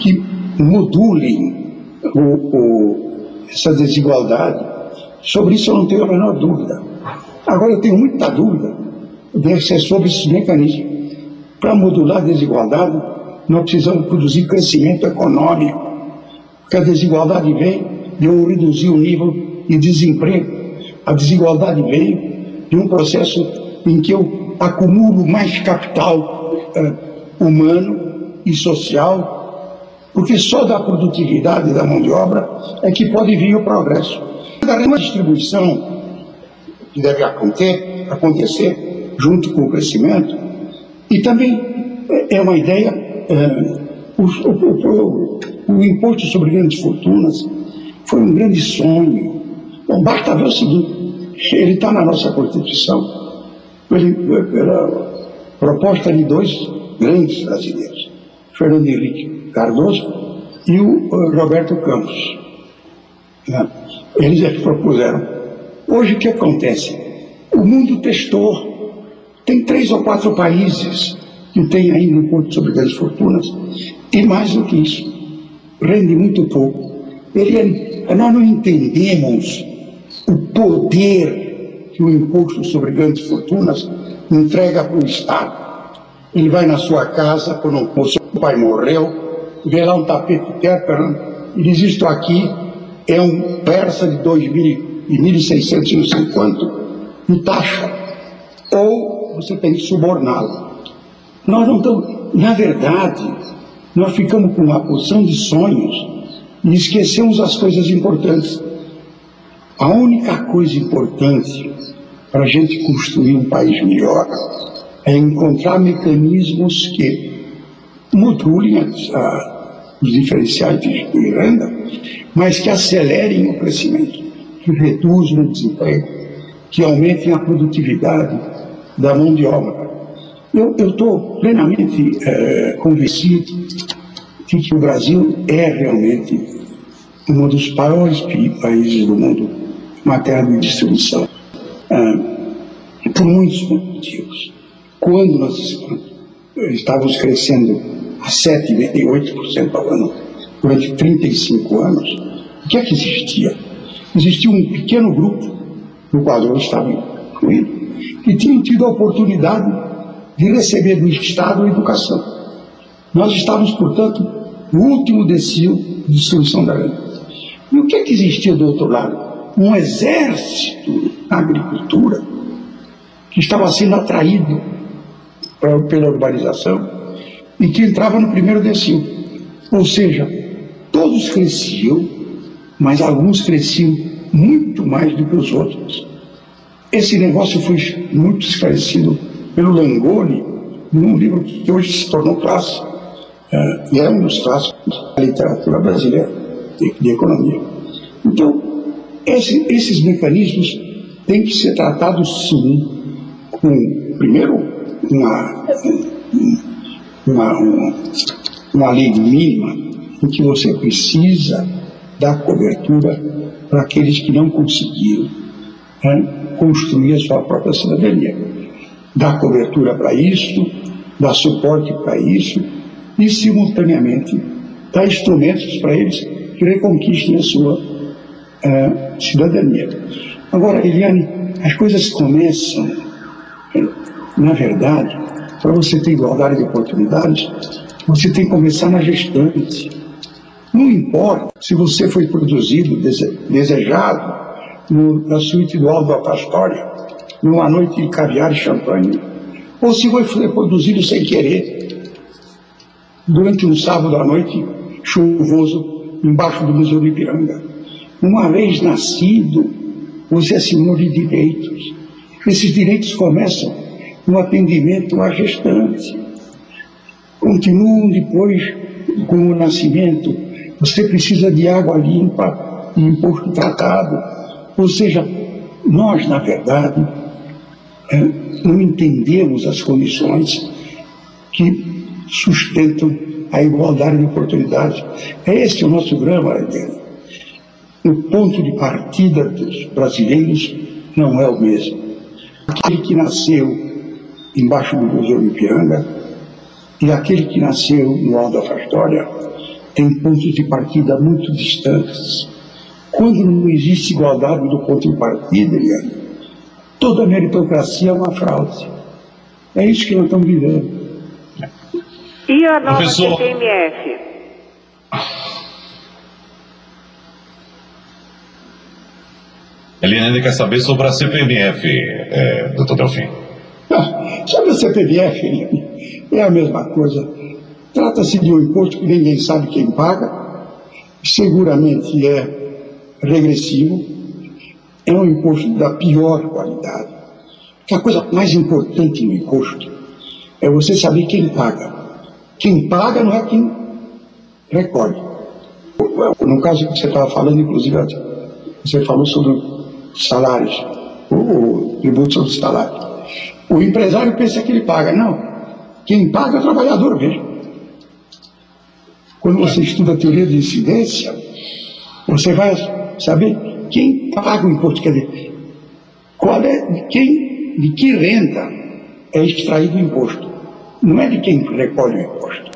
que modulem o, o, essa desigualdade. Sobre isso eu não tenho a menor dúvida. Agora eu tenho muita dúvida deve ser sobre esses mecanismos. Para modular a desigualdade, nós precisamos produzir crescimento econômico. Porque a desigualdade vem de eu reduzir o nível de desemprego. A desigualdade vem de um processo em que eu acumulo mais capital uh, humano e social, porque só da produtividade da mão de obra é que pode vir o progresso. Da distribuição que deve acontecer, acontecer junto com o crescimento, e também é uma ideia, uh, o, o, o, o imposto sobre grandes fortunas foi um grande sonho. Bom, basta ver o seguinte: ele está na nossa Constituição, pela proposta de dois grandes brasileiros, Fernando Henrique Cardoso e o eh, Roberto Campos. Né? Eles é que propuseram. Hoje o que acontece? O mundo testou. Tem três ou quatro países que têm ainda imposto sobre grandes fortunas, e mais do que isso, rende muito pouco. Ele nós não entendemos o poder que o imposto sobre grandes fortunas entrega para o Estado. Ele vai na sua casa, quando o seu pai morreu, vê lá um tapete térpero e diz: Isto aqui é um persa de 2.600 não sei quanto, de taxa. Ou você tem que suborná-lo. Nós não estamos. Na verdade, nós ficamos com uma porção de sonhos e esquecemos as coisas importantes. A única coisa importante para a gente construir um país melhor é encontrar mecanismos que modulem a, os diferenciais de renda, mas que acelerem o crescimento, que reduzam o desemprego, que aumentem a produtividade da mão de obra. Eu estou plenamente é, convencido de que o Brasil é realmente um dos maiores países do mundo matéria de distribuição, ah, por muitos motivos. Quando nós estávamos crescendo a 7,8% ao ano durante 35 anos, o que é que existia? Existia um pequeno grupo, no qual eu estava incluído, que tinha tido a oportunidade de receber do Estado a educação. Nós estávamos, portanto, no último decil de distribuição da renda. E o que, é que existia do outro lado? Um exército na agricultura que estava sendo atraído pela urbanização e que entrava no primeiro decil. Ou seja, todos cresciam, mas alguns cresciam muito mais do que os outros. Esse negócio foi muito esclarecido pelo Langoni num livro que hoje se tornou clássico, é, é um dos clássicos da literatura brasileira de, de economia. Então, esse, esses mecanismos têm que ser tratados sim com, primeiro, uma, uma, uma, uma lei mínima em que você precisa dar cobertura para aqueles que não conseguiram né, construir a sua própria cidadania. Dar cobertura para isso, dar suporte para isso e, simultaneamente, dar instrumentos para eles que reconquistem a sua uh, cidadania. Agora, Eliane, as coisas começam, na verdade, para você ter igualdade de oportunidades, você tem que começar na gestante. Não importa se você foi produzido, desejado, no, na suíte do Aldo Pastória, numa noite de caviar e champanhe, ou se foi produzido sem querer, durante um sábado à noite chuvoso, embaixo do Museu Ipiranga. Uma vez nascido, você é senhor de direitos. Esses direitos começam no atendimento à gestante. Continuam depois com o nascimento. Você precisa de água limpa e imposto tratado. Ou seja, nós, na verdade, é, não entendemos as condições que sustentam a igualdade de oportunidades. É esse o nosso drama. O ponto de partida dos brasileiros não é o mesmo. Aquele que nasceu embaixo do Museu Ipiranga e aquele que nasceu no Alto da Fastória tem pontos de partida muito distantes. Quando não existe igualdade do ponto de partida, Eliane, Toda meritocracia é uma fraude. É isso que nós estamos vivendo. E a nova Professor... CPMF? Eliane quer saber sobre a CPMF, é, doutor Delfim. Ah, sobre a CPMF, Eliane, é a mesma coisa. Trata-se de um imposto que ninguém sabe quem paga, seguramente é regressivo, é um imposto da pior qualidade. Que a coisa mais importante no imposto é você saber quem paga. Quem paga não é quem recolhe. No caso que você estava falando, inclusive, você falou sobre salários, o, tributo sobre salários. O empresário pensa que ele paga. Não. Quem paga é o trabalhador mesmo. Quando você estuda a teoria de incidência, você vai saber quem paga o imposto, quer dizer, qual é, de quem, de que renda é extraído o imposto. Não é de quem recolhe o imposto.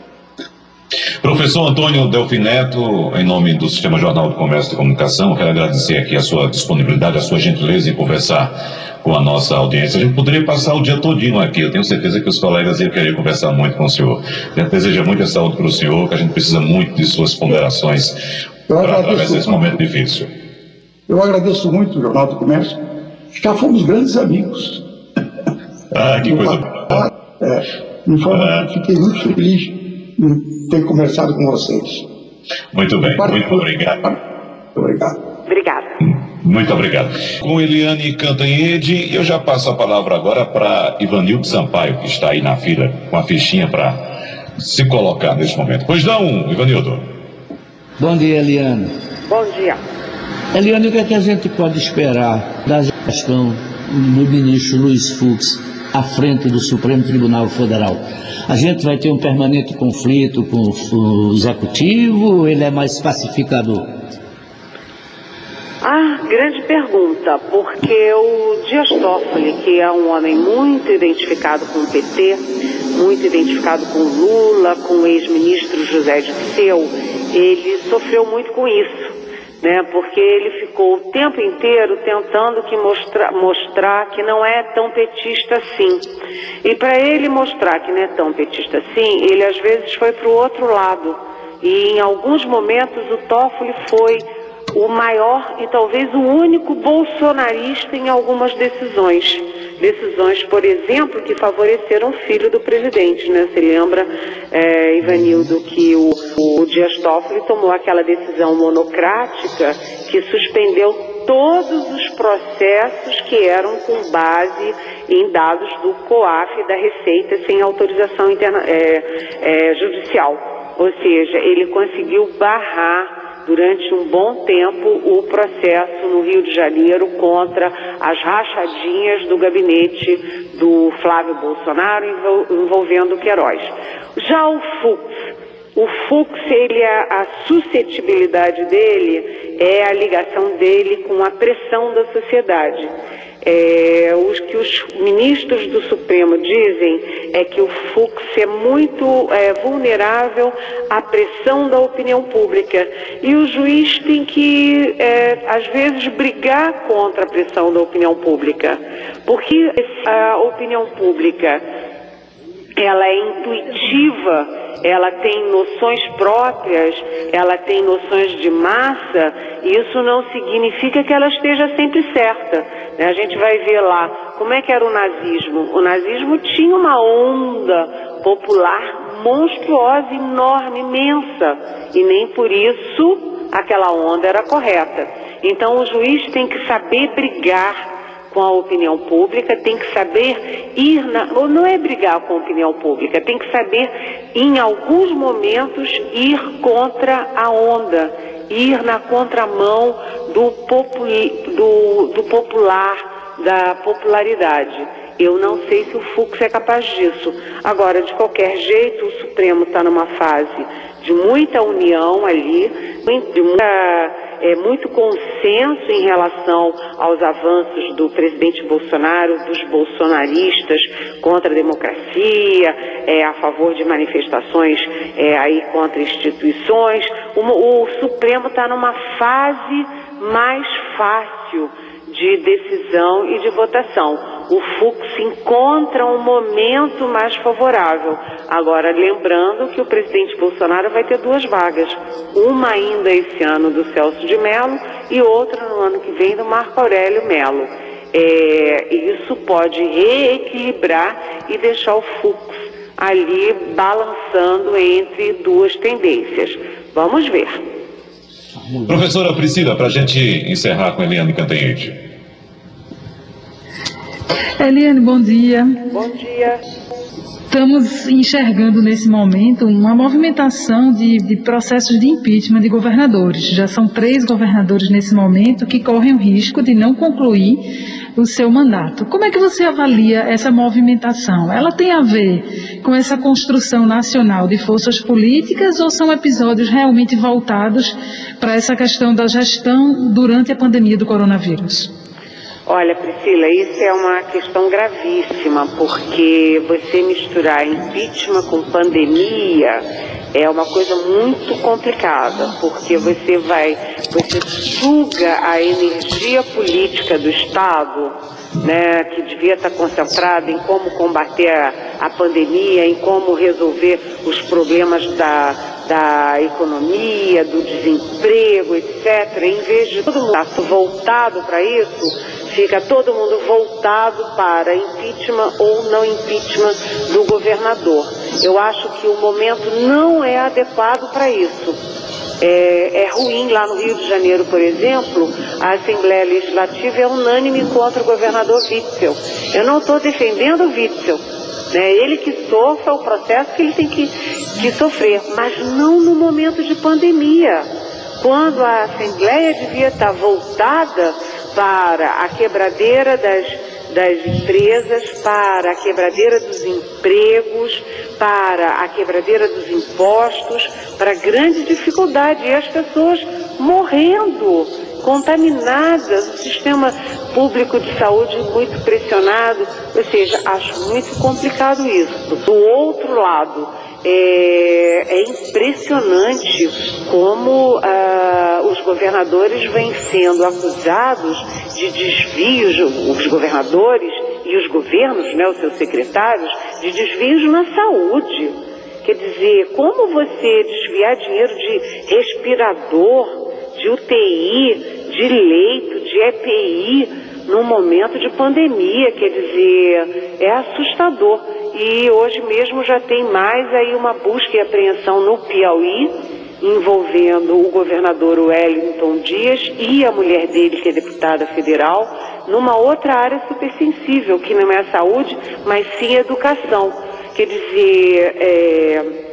Professor Antônio Delfineto, em nome do Sistema Jornal do Comércio e Comunicação, quero agradecer aqui a sua disponibilidade, a sua gentileza em conversar com a nossa audiência. A gente poderia passar o dia todinho aqui, eu tenho certeza que os colegas iam querer conversar muito com o senhor. A gente deseja muita saúde para o senhor, que a gente precisa muito de suas ponderações para através desse momento difícil. Eu agradeço muito o Jornal do Comércio. Já fomos grandes amigos. Ah, que coisa boa. É, de forma que fiquei muito feliz de ter conversado com vocês. Muito bem, muito obrigado. Muito obrigado. Obrigada. Muito obrigado. Com Eliane Cantanhede, eu já passo a palavra agora para Ivanildo Sampaio, que está aí na fila com a fichinha para se colocar nesse momento. Pois não, Ivanildo. Bom dia, Eliane. Bom dia. Eliane, o que, é que a gente pode esperar da gestão do ministro Luiz Fux à frente do Supremo Tribunal Federal? A gente vai ter um permanente conflito com o executivo ele é mais pacificador? Ah, grande pergunta, porque o Dias Toffoli, que é um homem muito identificado com o PT, muito identificado com Lula, com o ex-ministro José Dirceu, ele sofreu muito com isso né? Porque ele ficou o tempo inteiro tentando que mostra, mostrar que não é tão petista assim. E para ele mostrar que não é tão petista assim, ele às vezes foi para o outro lado. E em alguns momentos o Toffoli foi o maior e talvez o único bolsonarista em algumas decisões. decisões, por exemplo, que favoreceram o filho do presidente. Né? Você lembra, é, Ivanildo, que o, o Dias Toffoli tomou aquela decisão monocrática que suspendeu todos os processos que eram com base em dados do COAF da Receita sem autorização interna, é, é, judicial. Ou seja, ele conseguiu barrar durante um bom tempo o processo no Rio de Janeiro contra as rachadinhas do gabinete do Flávio Bolsonaro envolvendo Queiroz. Já o Fux, o Fux, ele, a, a suscetibilidade dele é a ligação dele com a pressão da sociedade. É, os que os ministros do Supremo dizem é que o Fux é muito é, vulnerável à pressão da opinião pública. E o juiz tem que, é, às vezes, brigar contra a pressão da opinião pública, porque a opinião pública ela é intuitiva ela tem noções próprias, ela tem noções de massa, isso não significa que ela esteja sempre certa. Né? A gente vai ver lá como é que era o nazismo. O nazismo tinha uma onda popular monstruosa, enorme, imensa, e nem por isso aquela onda era correta. Então o juiz tem que saber brigar com a opinião pública, tem que saber ir na. Ou não é brigar com a opinião pública, tem que saber, em alguns momentos, ir contra a onda, ir na contramão do, populi, do, do popular, da popularidade. Eu não sei se o Fux é capaz disso. Agora, de qualquer jeito, o Supremo está numa fase de muita união ali, de muita é, muito consenso em relação aos avanços do presidente Bolsonaro, dos bolsonaristas contra a democracia, é, a favor de manifestações é, aí contra instituições. O, o Supremo está numa fase mais fácil de decisão e de votação. O Fux encontra um momento mais favorável. Agora, lembrando que o presidente Bolsonaro vai ter duas vagas. Uma ainda esse ano do Celso de Mello e outra no ano que vem do Marco Aurélio Mello. É, isso pode reequilibrar e deixar o Fux ali balançando entre duas tendências. Vamos ver. Professora Priscila, para a gente encerrar com Eliane Cantanhete. Eliane, bom dia. Bom dia. Estamos enxergando nesse momento uma movimentação de, de, processos de impeachment de governadores. Já são três governadores nesse momento que correm o risco de não concluir o seu mandato. Como é que você avalia essa movimentação? Ela tem a ver com essa construção nacional de forças políticas ou são episódios realmente voltados para essa questão da gestão durante a pandemia do coronavírus? Olha, Priscila, isso é uma questão gravíssima, porque você misturar impeachment com pandemia é uma coisa muito complicada, porque você vai, você suga a energia política do Estado, né, que devia estar concentrada em como combater a, a pandemia, em como resolver os problemas da, da economia, do desemprego, etc. Em vez de todo mundo voltado para isso, fica todo mundo voltado para impeachment ou não impeachment do governador. Eu acho que o momento não é adequado para isso. É, é, ruim lá no Rio de Janeiro, por exemplo, a Assembleia Legislativa é unânime contra o governador Witzel. Eu não estou defendendo o Witzel. Né? Ele que sofra o processo que ele tem que, que sofrer, mas não no momento de pandemia, quando a Assembleia devia estar voltada para a quebradeira das, das empresas, para a quebradeira dos empregos, para a quebradeira dos impostos, para grande dificuldade. E as pessoas morrendo, contaminadas, o sistema público de saúde muito pressionado. Ou seja, acho muito complicado isso. Do outro lado, é, é impressionante como ah, os governadores vêm sendo acusados de desvios, os governadores e os governos, né, os seus secretários, de desvios na saúde. Quer dizer, como você desviar dinheiro de respirador, de UTI, de leito, de EPI, num momento de pandemia, quer dizer, é assustador. E hoje mesmo já tem mais aí uma busca e apreensão no Piauí, envolvendo o governador Wellington Dias e a mulher dele, que é deputada federal, numa outra área supersensível, que não é a saúde, mas sim educação. Quer dizer, é,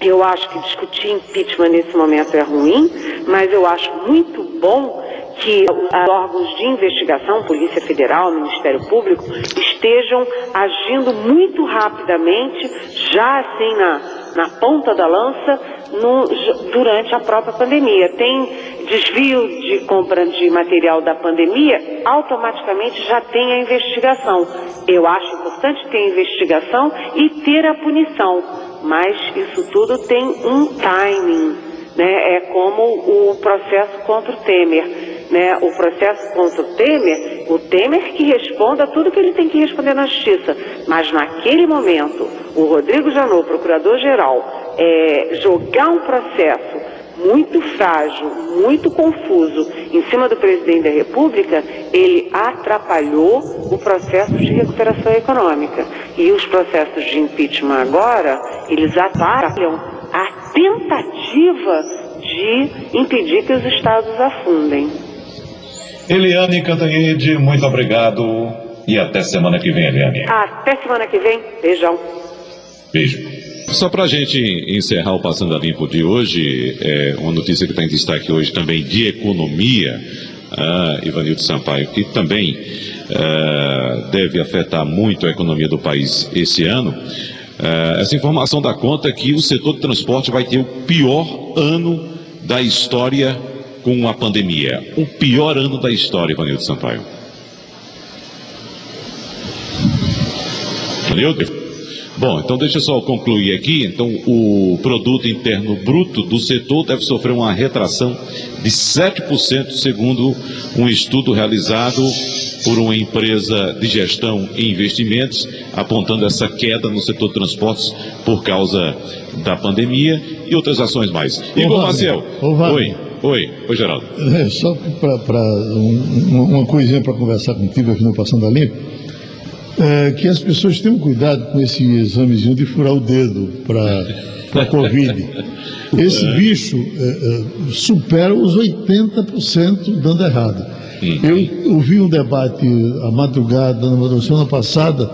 eu acho que discutir impeachment nesse momento é ruim, mas eu acho muito bom que os órgãos de investigação, Polícia Federal, Ministério Público, estejam agindo muito rapidamente, já assim na, na ponta da lança, no, durante a própria pandemia. Tem desvio de compra de material da pandemia, automaticamente já tem a investigação. Eu acho importante ter a investigação e ter a punição, mas isso tudo tem um timing. Né? É como o processo contra o Temer né, o processo contra o Temer, o Temer que responda tudo que ele tem que responder na justiça. Mas naquele momento, o Rodrigo Janot, procurador-geral, é, jogar um processo muito frágil, muito confuso em cima do presidente da República, ele atrapalhou o processo de recuperação econômica. E os processos de impeachment agora, eles atrapalham a tentativa de impedir que os estados afundem. Eliane Cantanhede, muito obrigado e até semana que vem, Eliane. Até semana que vem. Beijão. Beijo. Só para a gente encerrar o Passando a Limpo de hoje, é uma notícia que está em destaque hoje também de economia, ah, Ivanildo Sampaio, que também ah, deve afetar muito a economia do país esse ano. Ah, essa informação dá conta que o setor de transporte vai ter o pior ano da história com a pandemia. O pior ano da história, Ivanildo Sampaio. Ivanildo? Bom, então deixa eu só concluir aqui. Então, o produto interno bruto do setor deve sofrer uma retração de 7%, segundo um estudo realizado por uma empresa de gestão e investimentos, apontando essa queda no setor de transportes por causa da pandemia e outras ações mais. Igor Maciel. Oi. Oi, oi Geraldo. É, só para um, uma coisinha para conversar contigo aqui no Passando a Limpo, é, que as pessoas tenham cuidado com esse examezinho de furar o dedo para a Covid. Esse é. bicho é, é supera os 80% dando errado. Eu ouvi um debate à madrugada, na semana passada,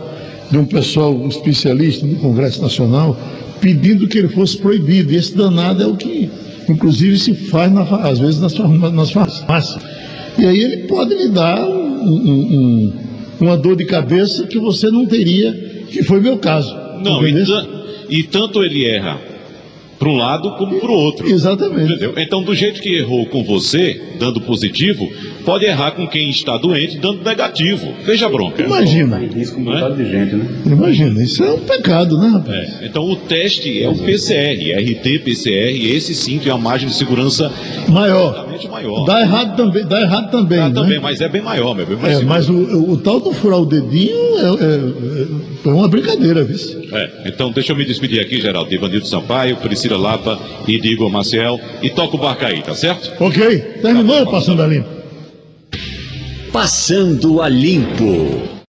de um pessoal especialista do Congresso Nacional, pedindo que ele fosse proibido. E esse danado é o que inclusive se faz na, às vezes nas, nas farmácias. E aí ele pode lhe dar um, um, um, uma dor de cabeça que você não teria, que foi meu caso. Não, e, e tanto ele erra para um lado como para o outro. Exatamente. Entendeu? Então, do jeito que errou com você, dando positivo, pode errar com quem está doente, dando negativo. Veja a bronca. Imagina. Risco um é? de gente, né? Imagina, isso é um pecado, né, rapaz? É. Então, o teste é o PCR, RT-PCR, esse sim tem uma margem de segurança maior. maior. Dá errado também, dá errado também. Dá né? também, mas é bem maior, meu bem mais é, Mas o, o, tal do furar o dedinho é, é, é uma brincadeira, viu? É, então deixa eu me despedir aqui, Geraldo, de Ivanildo Sampaio, Priscila Lapa e de Igor Maciel, e toca o barco aí, tá certo? Ok, terminou tá, passando a limpo. Passando a limpo.